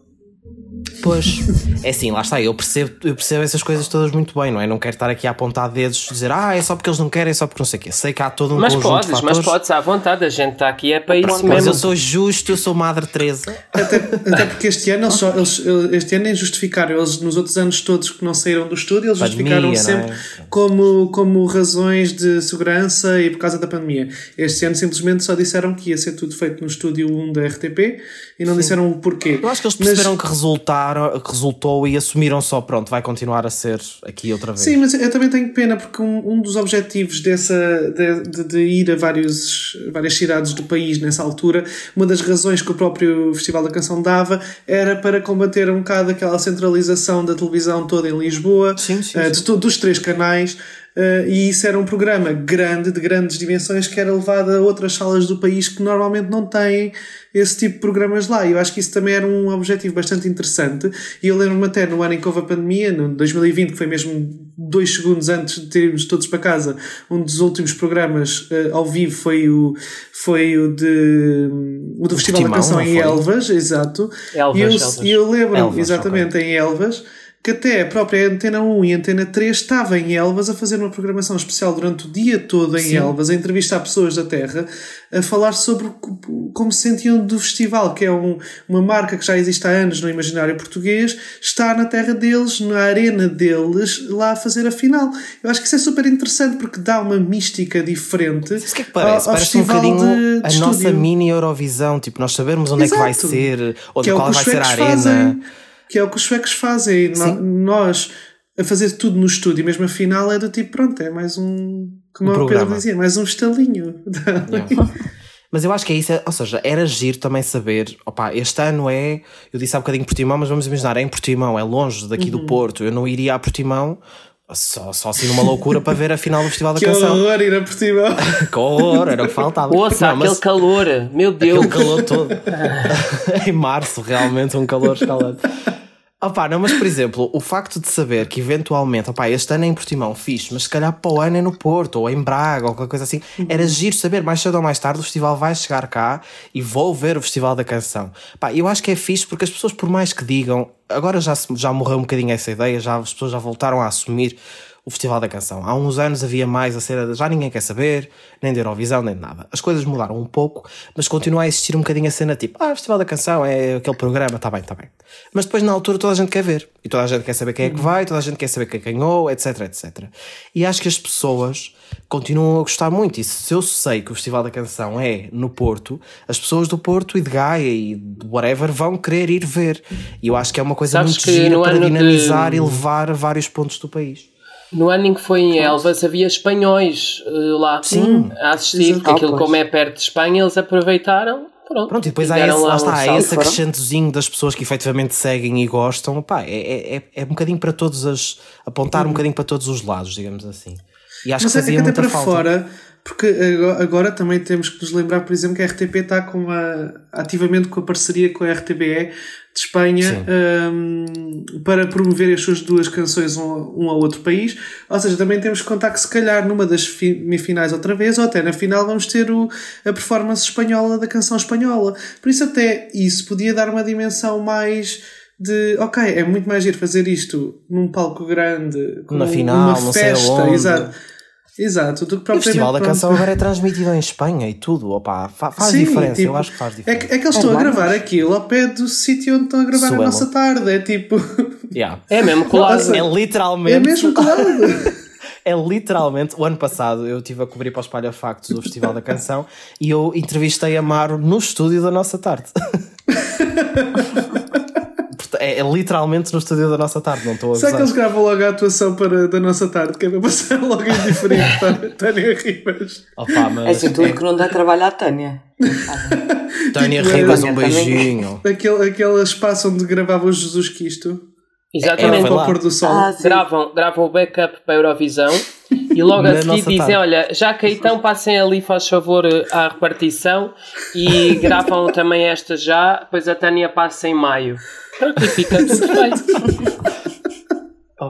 Pois, é assim, lá está, eu percebo, eu percebo essas coisas todas muito bem, não é? Não quero estar aqui a apontar dedos dizer, ah, é só porque eles não querem, é só porque não sei o quê. Sei que há todo um
mas
conjunto
podes,
de fatores.
Mas podes, à vontade, a gente está aqui é para isso
Pronto,
mesmo. Mas
eu sou justo, eu sou Madre Teresa.
Até, até porque este ano eles, só, eles, este ano nem justificaram, eles nos outros anos todos que não saíram do estúdio, eles pandemia, justificaram sempre é? como, como razões de segurança e por causa da pandemia. Este ano simplesmente só disseram que ia ser tudo feito no estúdio 1 da RTP e não Sim. disseram o porquê.
Eu acho que eles perceberam mas, que, resultaram, resultou e assumiram só, pronto, vai continuar a ser aqui outra vez.
Sim, mas eu também tenho pena porque um, um dos objetivos dessa, de, de, de, ir a vários, várias cidades do país nessa altura, uma das razões que o próprio Festival da Canção dava era para combater um bocado aquela centralização da televisão toda em Lisboa,
sim, sim,
uh, de, dos três canais. Uh, e isso era um programa grande, de grandes dimensões, que era levado a outras salas do país que normalmente não têm esse tipo de programas lá. E eu acho que isso também era um objetivo bastante interessante. E eu lembro-me até no ano em que houve a pandemia, no 2020, que foi mesmo dois segundos antes de termos todos para casa, um dos últimos programas uh, ao vivo foi o, foi o de o do o Festival da Canção em Elvas, exato.
Elvas,
e eu,
Elvas.
eu lembro, exatamente, okay. em Elvas que até a própria Antena 1 e Antena 3 estava em Elvas a fazer uma programação especial durante o dia todo em Sim. Elvas, a entrevistar pessoas da Terra, a falar sobre como se sentiam do festival, que é um, uma marca que já existe há anos no imaginário português, está na terra deles, na arena deles, lá a fazer a final. Eu acho que isso é super interessante porque dá uma mística diferente.
Isso que é que parece? Ao, ao parece um bocadinho de, de a estúdio. nossa mini Eurovisão, tipo, nós sabemos onde Exato. é que vai ser, onde é qual vai ser a arena. Fazem
que é o que os suecos fazem. Sim. Nós, a fazer tudo no estúdio, mesmo a final, é do tipo, pronto, é mais um. Como um o Pedro dizia, mais um estalinho. <laughs>
Mas eu acho que é isso, ou seja, era giro também saber, opá, este ano é, eu disse há bocadinho Portimão, mas vamos imaginar, é em Portimão, é longe daqui uhum. do Porto, eu não iria a Portimão só, só assim numa loucura para ver a final do Festival da <laughs>
que
Canção.
Que horror ir a Portimão. <laughs>
que horror, era o que faltava.
Ouça, não, aquele calor, meu Deus.
Aquele calor todo. em março, realmente, um calor escalante. Opa, não, mas por exemplo, o facto de saber que eventualmente, opa, este ano é em Portimão, fixe, mas se calhar para o ano é no Porto, ou em Braga, ou qualquer coisa assim, era giro saber, mais cedo ou mais tarde o festival vai chegar cá e vou ver o Festival da Canção. Pá, eu acho que é fixe porque as pessoas, por mais que digam, agora já, já morreu um bocadinho essa ideia, já, as pessoas já voltaram a assumir o Festival da Canção. Há uns anos havia mais a cena de já ninguém quer saber, nem de Eurovisão, nem de nada. As coisas mudaram um pouco, mas continua a existir um bocadinho a cena tipo, ah, o Festival da Canção é aquele programa, está bem, está bem. Mas depois na altura toda a gente quer ver. E toda a gente quer saber quem é que vai, toda a gente quer saber quem ganhou, etc, etc. E acho que as pessoas continuam a gostar muito. E se eu sei que o Festival da Canção é no Porto, as pessoas do Porto e de Gaia e de whatever vão querer ir ver. E eu acho que é uma coisa Sabes muito gira para dinamizar de... e levar a vários pontos do país.
No ano em que foi em Elvas havia espanhóis uh, lá Sim, a assistir, porque aquilo como é perto de Espanha eles aproveitaram Pronto,
Pronto, e depois há esse, lá está, há esse acrescentozinho das pessoas que efetivamente seguem e gostam. Pá, é, é, é, é um bocadinho para todos as. apontar um uhum. bocadinho para todos os lados, digamos assim.
E acho Mas que fazia é que até para falta. fora, porque agora também temos que nos lembrar, por exemplo, que a RTP está com a, ativamente com a parceria com a RTBE de Espanha um, para promover as suas duas canções um, um ao outro país. Ou seja, também temos que contar que se calhar numa das semifinais outra vez, ou até na final vamos ter o, a performance espanhola da canção espanhola. Por isso até isso podia dar uma dimensão mais de ok, é muito mais giro fazer isto num palco grande, com na final, uma festa, exato Exato.
Do que o Festival da Canção agora é transmitido em Espanha e tudo. Opa, faz Sim, diferença, tipo, eu acho que faz diferença.
É que, é que eles estão é a gravar aquilo ao pé do sítio onde estão a gravar Suelo. a nossa tarde. É tipo.
Yeah. <laughs> É mesmo colado.
é literalmente.
É mesmo colado. <laughs>
é literalmente, o ano passado eu estive a cobrir para os Palhafactos o Festival da Canção e eu entrevistei a Maro no estúdio da nossa tarde. <laughs> é, é, literalmente no estúdio da nossa tarde, não estou a
Será que eles gravam logo a atuação para, da nossa tarde? Que é para passar <laughs> logo em diferente para Tânia Ribas.
Opa, mas é assim, tudo é... que não dá trabalho à Tânia.
Tânia tipo, Ribas, um beijinho.
Aquele, aquele espaço onde gravava o Jesus Cristo.
Exatamente.
É, pôr do sol. Ah,
gravam, gravam o backup para a Eurovisão e logo a seguir dizem: tarde. Olha, já que então passem ali, faz favor, à repartição e gravam também esta já, depois a Tânia passa em maio. Pronto, e fica tudo <laughs> feito.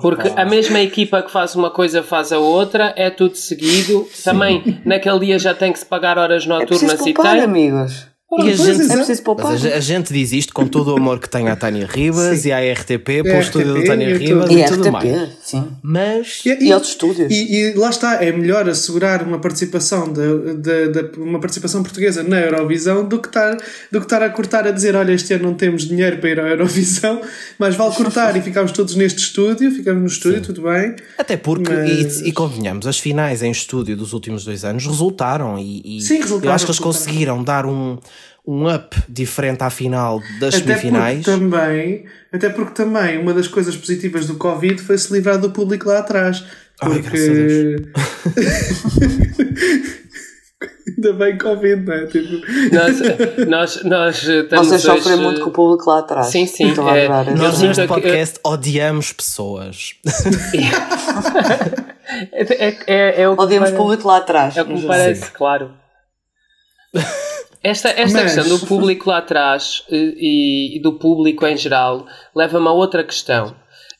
Porque a mesma equipa que faz uma coisa faz a outra, é tudo seguido. Sim. Também naquele dia já tem que se pagar horas noturnas é e tem.
amigos.
E a gente, é preciso poupar. Mas a, a, gente diz isto com todo o amor que tem à Tânia <laughs> Ribas sim. e à RTP, para o estúdio da Tânia Ribas e, e tudo RTP, mais.
Sim.
Mas.
E, e, e outros estúdios.
E, e, lá está, é melhor assegurar uma participação, de, de, de, uma participação portuguesa na Eurovisão do que, estar, do que estar a cortar a dizer: olha, este ano não temos dinheiro para ir à Eurovisão, <laughs> mas vale cortar e ficamos todos neste estúdio, ficamos no estúdio, sim. tudo bem.
Até porque, mas... e, convenhamos, as finais em estúdio dos últimos dois anos resultaram e,
sim, resultaram,
eu acho que eles conseguiram dar um um up diferente à final das até semifinais.
Porque também, até porque também uma das coisas positivas do Covid foi se livrar do público lá atrás. Porque. <laughs> Ainda bem Covid, não é? Tipo...
Nós, nós, nós estamos
Vocês sofrem hoje... muito com o público lá atrás.
Sim, sim.
É, nós neste podcast odiamos pessoas. <laughs>
é, é, é, o
Odiamos o público lá atrás.
É o que me parece, claro. <laughs> Esta, esta Mas... questão do público lá atrás e, e do público em geral leva-me a outra questão.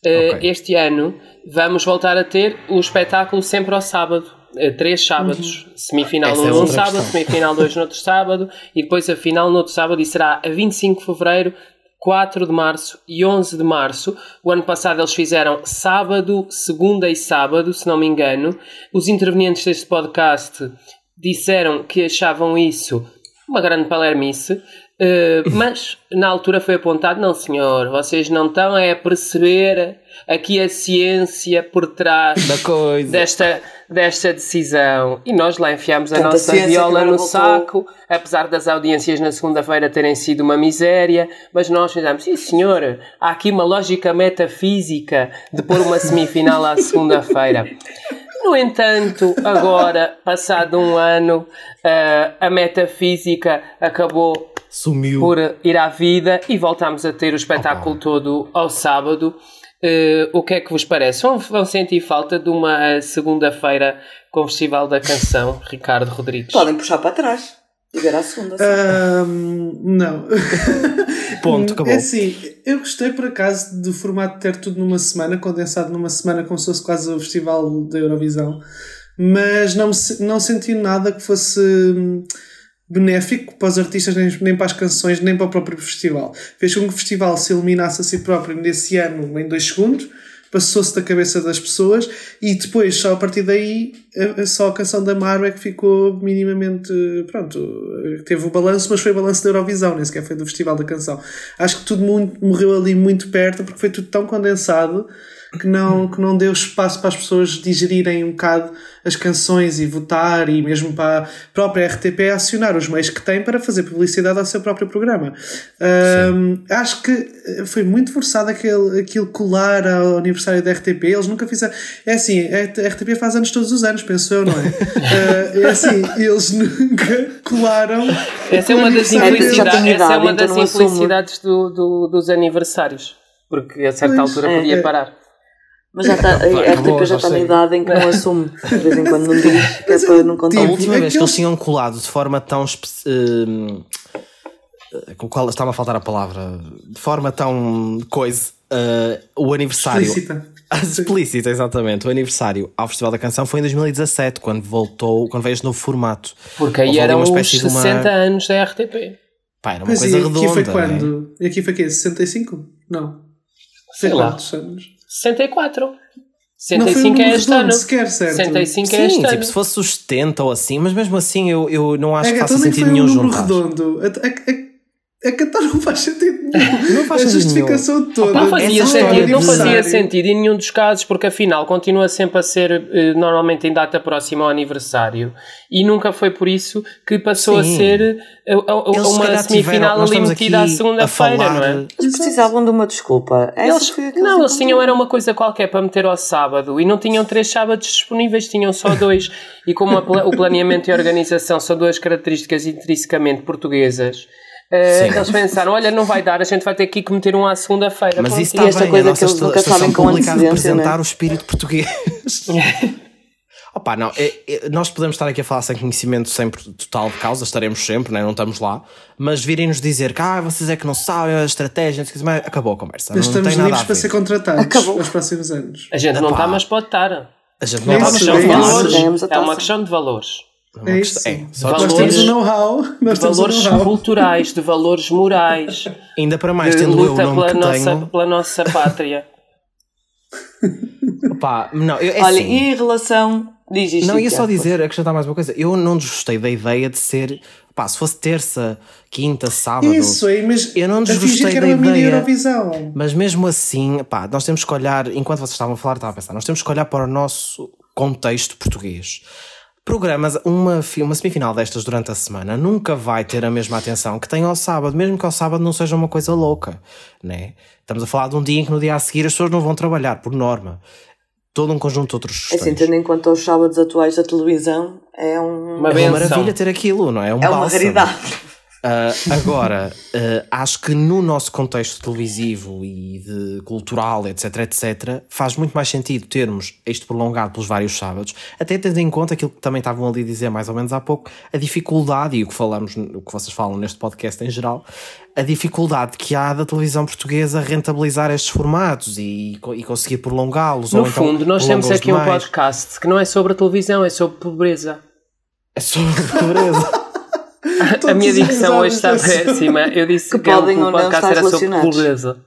Eh, okay. Este ano vamos voltar a ter o espetáculo sempre ao sábado. Eh, três sábados, uhum. semifinal Essa é num sábado, questão. semifinal dois <laughs> no outro sábado e depois a final no outro sábado e será a 25 de fevereiro 4 de março e 11 de março. O ano passado eles fizeram sábado, segunda e sábado, se não me engano. Os intervenientes deste podcast disseram que achavam isso uma grande palermice, uh, <laughs> mas na altura foi apontado: não, senhor, vocês não estão a perceber aqui a ciência por trás
da coisa.
Desta, desta decisão. E nós lá enfiámos a Tanta nossa viola no voltou. saco, apesar das audiências na segunda-feira terem sido uma miséria, mas nós fizemos: sim, senhor, há aqui uma lógica metafísica de pôr uma semifinal à segunda-feira. <laughs> No entanto, agora, passado um ano, uh, a metafísica acabou
Sumiu.
por ir à vida e voltamos a ter o espetáculo Opa. todo ao sábado. Uh, o que é que vos parece? Vão, vão sentir falta de uma segunda-feira com o Festival da Canção, Ricardo Rodrigues?
Podem puxar para trás e ver a segunda.
Um, não.
Ponto, <laughs> acabou.
É assim, eu gostei por acaso do formato de ter tudo numa semana, condensado numa semana, como se fosse quase o festival da Eurovisão, mas não, não senti nada que fosse hum, benéfico para os artistas, nem, nem para as canções, nem para o próprio festival. Fez com que o festival se eliminasse a si próprio nesse ano em dois segundos, passou-se da cabeça das pessoas e depois, só a partir daí, só a canção da Maro é que ficou minimamente. Pronto, teve o balanço, mas foi o balanço da Eurovisão, nem sequer foi do Festival da Canção. Acho que tudo muito, morreu ali muito perto porque foi tudo tão condensado que não, que não deu espaço para as pessoas digerirem um bocado as canções e votar e mesmo para a própria RTP acionar os meios que tem para fazer publicidade ao seu próprio programa. Um, acho que foi muito forçado aquele, aquele colar ao aniversário da RTP. Eles nunca fizeram. É assim, a RTP faz anos todos os anos, penso eu, não é? uh, <laughs> é assim, eles nunca colaram.
Essa é uma das implicidades, essa é uma das implicidades do, do, dos aniversários. Porque a certa pois, altura podia é, parar.
Mas já está, a RTP já está na idade em que não assume, de vez em quando não diz, <laughs> que é para não contar.
A última vez que eles tinham colado de forma tão. Uh, com qual estava a faltar a palavra? De forma tão coisa. Uh, o aniversário.
Explícita. <laughs>
Explícita, exatamente. O aniversário ao Festival da Canção foi em 2017, quando voltou, quando veio este novo formato.
Porque aí eram os 60 uma... anos da RTP.
Pá, era uma pois coisa e aqui redonda.
foi quando? Né? E aqui foi quê? 65? Não. Sei, Sei lá. quantos anos?
64. 65 é este ano.
Sequer, certo?
65
Sim,
é este
tipo,
ano.
se fosse os 70 ou assim, mas mesmo assim eu, eu não acho é, que faça sentido nenhum um juntar.
redondo. É, é, é que então não faz sentido nenhum. Não faz a justificação
nenhum.
toda.
Não fazia, sentido, não fazia sentido em nenhum dos casos, porque afinal continua sempre a ser eh, normalmente em data próxima ao aniversário e nunca foi por isso que passou Sim. a ser eh, uma semifinal ali metida à segunda-feira, não é?
Eles precisavam de uma desculpa.
Eles, não, eles tinham era uma coisa qualquer para meter ao sábado e não tinham três sábados disponíveis, tinham só dois. e como a, o planeamento e a organização são duas características intrinsecamente portuguesas Uh, eles pensaram, olha, não vai dar, a gente vai ter que cometer um à segunda-feira.
Mas isso está esta bem, coisa a nossa que eles nunca sabem com apresentar né? o espírito português. <laughs> Opa, não, é, é, nós podemos estar aqui a falar sem conhecimento sempre total de causa, estaremos sempre, né? não estamos lá, mas virem-nos dizer que ah, vocês é que não sabem a estratégia, mas acabou a conversa.
Nós estamos livres para ser contratados acabou. nos próximos anos.
A gente não está, mas pode estar.
A gente não está, mas pode
estar. É uma questão de valores.
É, isso. É, só nós valores, temos o know-how. Nós
valores know culturais, de valores morais.
Ainda para mais, tendo luta eu o nome
pela,
que
nossa,
tenho...
pela nossa pátria. <laughs>
Opa, não, eu, é
Olha,
assim,
e em relação. Diz isto,
não, ia só dizer, acrescentar mais uma coisa. Eu não desgostei da ideia de ser. Pá, se fosse terça, quinta, sábado.
Isso aí, mas.
Eu não desgostei da ideia. Mas mesmo assim, pá, nós temos que olhar. Enquanto vocês estavam a falar, estava a pensar. Nós temos que olhar para o nosso contexto português programas, uma, uma semifinal destas durante a semana nunca vai ter a mesma atenção que tem ao sábado, mesmo que ao sábado não seja uma coisa louca, né? Estamos a falar de um dia em que no dia a seguir as pessoas não vão trabalhar, por norma. Todo um conjunto de outros
É assim, tendo em conta os sábados atuais da televisão, é um...
uma, é uma maravilha ter aquilo, não é? É, um
é uma raridade.
Uh, agora, uh, acho que no nosso contexto televisivo e de cultural, etc, etc, faz muito mais sentido termos isto prolongado pelos vários sábados, até tendo em conta aquilo que também estavam ali a dizer mais ou menos há pouco, a dificuldade, e o que falamos, o que vocês falam neste podcast em geral, a dificuldade que há da televisão portuguesa rentabilizar estes formatos e, e conseguir prolongá-los.
No então fundo, então nós temos aqui demais. um podcast que não é sobre a televisão, é sobre pobreza.
É sobre pobreza. <laughs>
a minha dicção hoje está péssima. Eu disse que, que podem o podcast era sobre pobreza.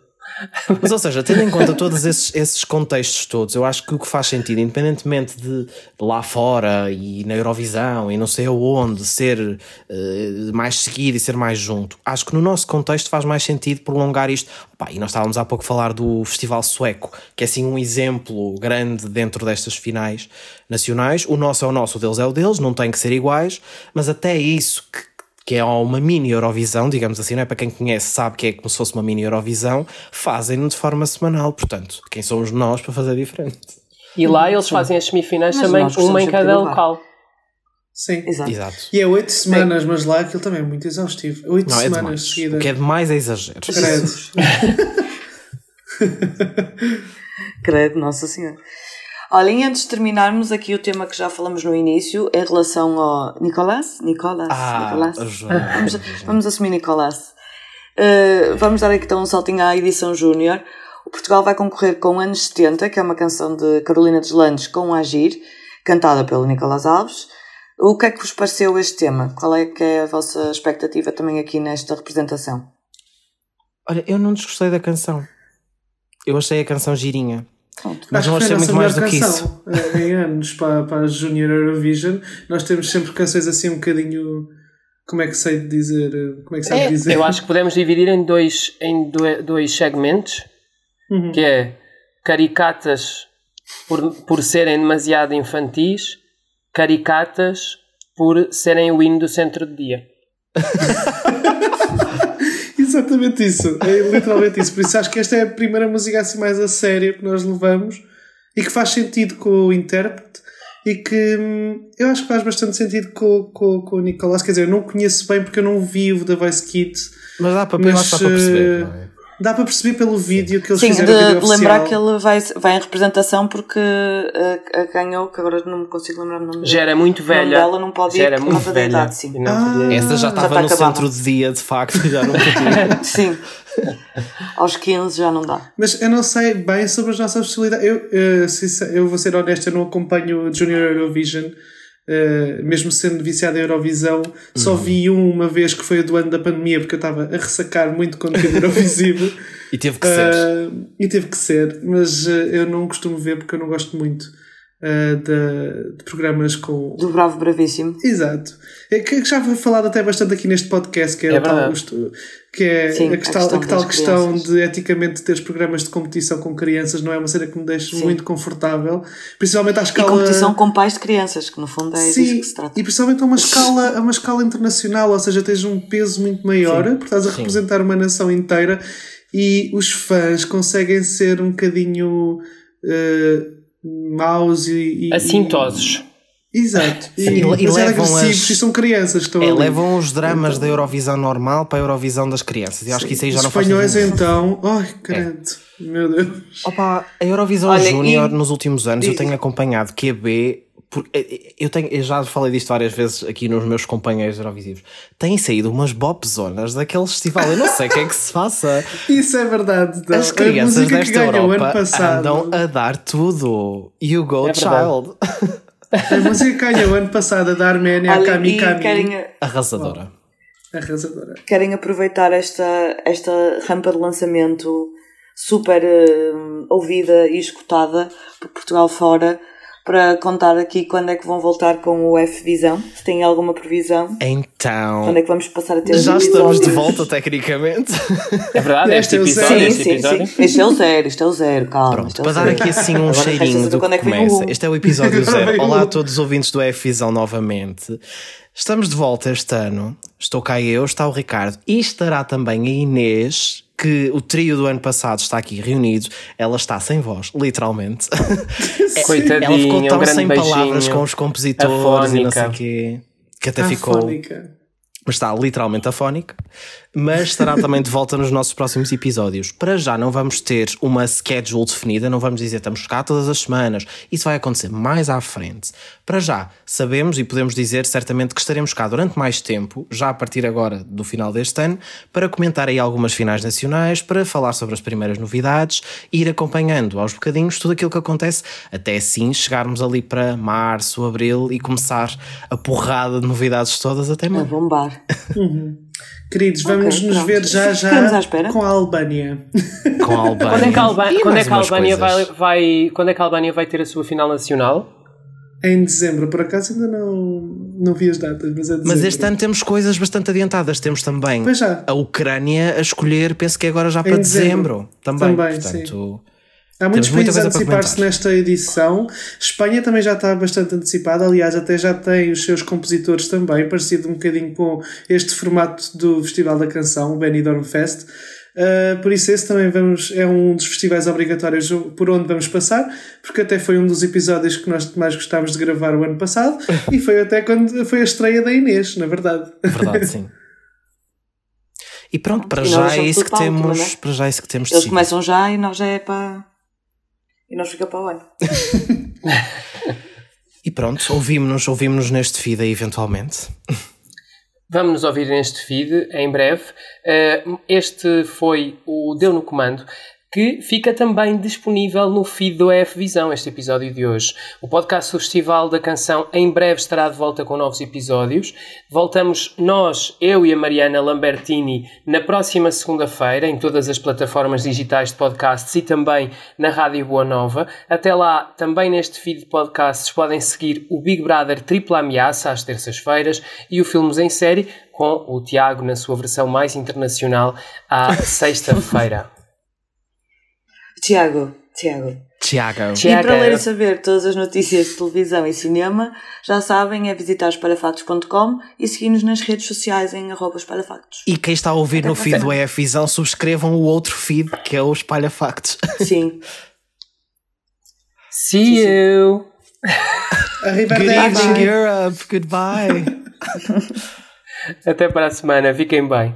Mas, ou seja, tendo em conta todos esses, esses contextos todos, eu acho que o que faz sentido, independentemente de lá fora e na Eurovisão e não sei aonde ser uh, mais seguido e ser mais junto, acho que no nosso contexto faz mais sentido prolongar isto. Opa, e nós estávamos há pouco a falar do Festival Sueco, que é assim um exemplo grande dentro destas finais nacionais. O nosso é o nosso, o deles é o deles, não tem que ser iguais, mas até isso que que é uma mini Eurovisão, digamos assim, não é? Para quem conhece sabe que é como se fosse uma mini Eurovisão, fazem-no de forma semanal, portanto, quem somos nós para fazer diferente?
E lá eles fazem as semifinais mas também, uma em cada local.
Sim,
exato.
Exato.
E é oito semanas, mas lá aquilo também é muito exaustivo. Oito é semanas
é
seguidas.
O que é demais é exagero.
Credo. <laughs>
Credo, Nossa Senhora. Olhem, antes de terminarmos aqui o tema que já falamos no início, em relação ao Nicolás, Nicolás,
ah,
Nicolás. <laughs> Vamos, vamos, assumir Nicolás. Uh, vamos dar aqui então um saltinho à edição júnior. O Portugal vai concorrer com Anos 70, que é uma canção de Carolina Deslandes com Agir, cantada pelo Nicolás Alves. O que é que vos pareceu este tema? Qual é que é a vossa expectativa também aqui nesta representação?
Olha, eu não desgostei da canção. Eu achei a canção girinha. Pronto. Mas vamos ser muito mais do que isso.
Eh, em anos para, para a Junior Eurovision, nós temos sempre canções assim um bocadinho. Como é que sei dizer? Eh, como é que
é,
dizer?
Eu acho que podemos dividir em dois, em dois segmentos, uhum. que é caricatas por, por serem demasiado infantis, caricatas por serem o hino do centro de dia. <laughs>
Exatamente isso, é literalmente isso. Por isso acho que esta é a primeira música assim mais a sério que nós levamos e que faz sentido com o intérprete e que hum, eu acho que faz bastante sentido com, com, com o Nicolás. Quer dizer, eu não conheço bem porque eu não vi o The Voice Kids.
Mas dá para, mas, dá para perceber, não é?
Dá para perceber pelo vídeo que eles
Sim,
fizeram.
Sim, de, lembrar que ele vai, vai em representação porque a, a ganhou, que agora não me consigo lembrar o nome
Já era muito velha.
Ela não pode
já
ir
era
por causa da idade, sim.
Ah, Essa já estava no centro de dia, de facto, já não podia. <laughs>
sim. Aos 15 já não dá.
Mas eu não sei bem sobre as nossas possibilidades. Eu, eu, eu vou ser honesto, eu não acompanho o Junior Eurovision. Uh, mesmo sendo viciado em Eurovisão, uhum. só vi um uma vez que foi o do ano da pandemia, porque eu estava a ressacar muito conteúdo Eurovisivo. <laughs>
e teve que ser.
Uh, e teve que ser, mas uh, eu não costumo ver porque eu não gosto muito de, de, programas com.
Do Bravo Bravíssimo.
Exato. É que já foi falado até bastante aqui neste podcast, que é, é tal, que é Sim, a, questão, a, questão, a tal questão de eticamente ter programas de competição com crianças não é uma cena que me deixa Sim. muito confortável, principalmente à escala.
E competição com pais de crianças, que no fundo é Sim, disso que se trata.
E principalmente a uma escala, a uma escala internacional, ou seja, tens um peso muito maior, Sim. porque estás a representar uma nação inteira e os fãs conseguem ser um bocadinho. Uh, maus e, e
assintosos.
Exato. E, e, e levam agressivos as, e são crianças. Estão
é, levam os dramas então, da Eurovisão normal para a Eurovisão das crianças. Eu acho que isso aí já
os
não
espanhóis faz então. Ai, credo. É. Meu Deus.
Opa, a Eurovisão Júnior nos últimos anos eu tenho acompanhado QB. Porque eh, eh, eu, tenho, eu já falei disto várias vezes aqui nos meus companheiros Eurovisivos. Têm saído umas bopzonas daquele festival. Eu não sei o que é que se faça. <laughs>
Isso é verdade. Não.
As crianças desta Europa andam a dar tudo. You go, é child. <laughs>
A música que ganhou ano passado da Arménia, a Kami Kami.
Querem...
Arrasadora.
Oh, arrasadora.
Querem aproveitar esta, esta rampa de lançamento super uh, ouvida e escutada por Portugal fora para contar aqui quando é que vão voltar com o F-Visão, se tem alguma previsão.
Então.
Quando é que vamos passar a ter
Já estamos de volta, tecnicamente.
É verdade, este, este episódio. Sim, este,
sim,
episódio.
sim. este é o zero, este é o zero, calma.
Pronto, é para dar aqui assim um cheirinho do que é começa. Este é o episódio zero. Olá a todos os ouvintes do F-Visão novamente. Estamos de volta este ano. Estou cá eu, está o Ricardo e estará também a Inês que o trio do ano passado está aqui reunido, ela está sem voz, literalmente. <laughs>
Coitadinha,
ela ficou tão
um
sem palavras com os compositores e não sei o quê, que até ficou. Mas está literalmente afónica mas estará também de volta nos nossos próximos episódios. Para já não vamos ter uma schedule definida, não vamos dizer estamos cá todas as semanas. Isso vai acontecer mais à frente. Para já, sabemos e podemos dizer certamente que estaremos cá durante mais tempo, já a partir agora do final deste ano, para comentar aí algumas finais nacionais, para falar sobre as primeiras novidades e ir acompanhando aos bocadinhos tudo aquilo que acontece, até assim chegarmos ali para março, abril e começar a porrada de novidades todas até mais.
A bombar. <laughs>
Uhum. Queridos, vamos okay, nos ver já já com a Albânia.
Com a Albânia.
Quando é que a, Alba quando é que a Albânia vai, vai, quando é que a Albânia vai ter a sua final nacional?
Em dezembro, por acaso ainda não, não vi as datas, mas é dezembro.
Mas este ano temos coisas bastante adiantadas. Temos também a Ucrânia a escolher, penso que é agora já para dezembro. dezembro. Também. também Portanto, sim.
Há muitos países a antecipar-se nesta edição. Espanha também já está bastante antecipada, aliás, até já tem os seus compositores também, parecido um bocadinho com este formato do Festival da Canção, o Benidorm Fest. Uh, por isso, esse também vamos, é um dos festivais obrigatórios por onde vamos passar, porque até foi um dos episódios que nós mais gostávamos de gravar o ano passado <laughs> e foi até quando foi a estreia da Inês, na verdade.
Verdade, <laughs> sim. E pronto, para e já é isso que temos. É? Para já é isso que temos
Eles começam já e nós já é para e nós fica para o ano. <laughs>
e pronto, ouvimos-nos ouvimos neste feed aí eventualmente.
Vamos nos ouvir neste feed em breve. Eh, este foi o Deu no Comando. Que fica também disponível no feed do EF Visão, este episódio de hoje. O podcast do Festival da Canção em breve estará de volta com novos episódios. Voltamos nós, eu e a Mariana Lambertini, na próxima segunda-feira, em todas as plataformas digitais de podcasts e também na Rádio Boa Nova. Até lá, também neste feed de podcasts podem seguir o Big Brother Tripla Ameaça às terças-feiras e o Filmes em Série com o Tiago na sua versão mais internacional à <laughs> sexta-feira.
Tiago, Tiago.
Tiago.
E para ler e saber todas as notícias de televisão e cinema, já sabem, é visitar espalhafactos.com e seguir-nos nas redes sociais em espalhafactos.
E quem está a ouvir Até no feed do EFisão, subscrevam o outro feed que é o Espalhafactos.
Sim.
See you!
Good evening, Europe. Goodbye. <laughs> <laughs>
Até para a semana. Fiquem bem.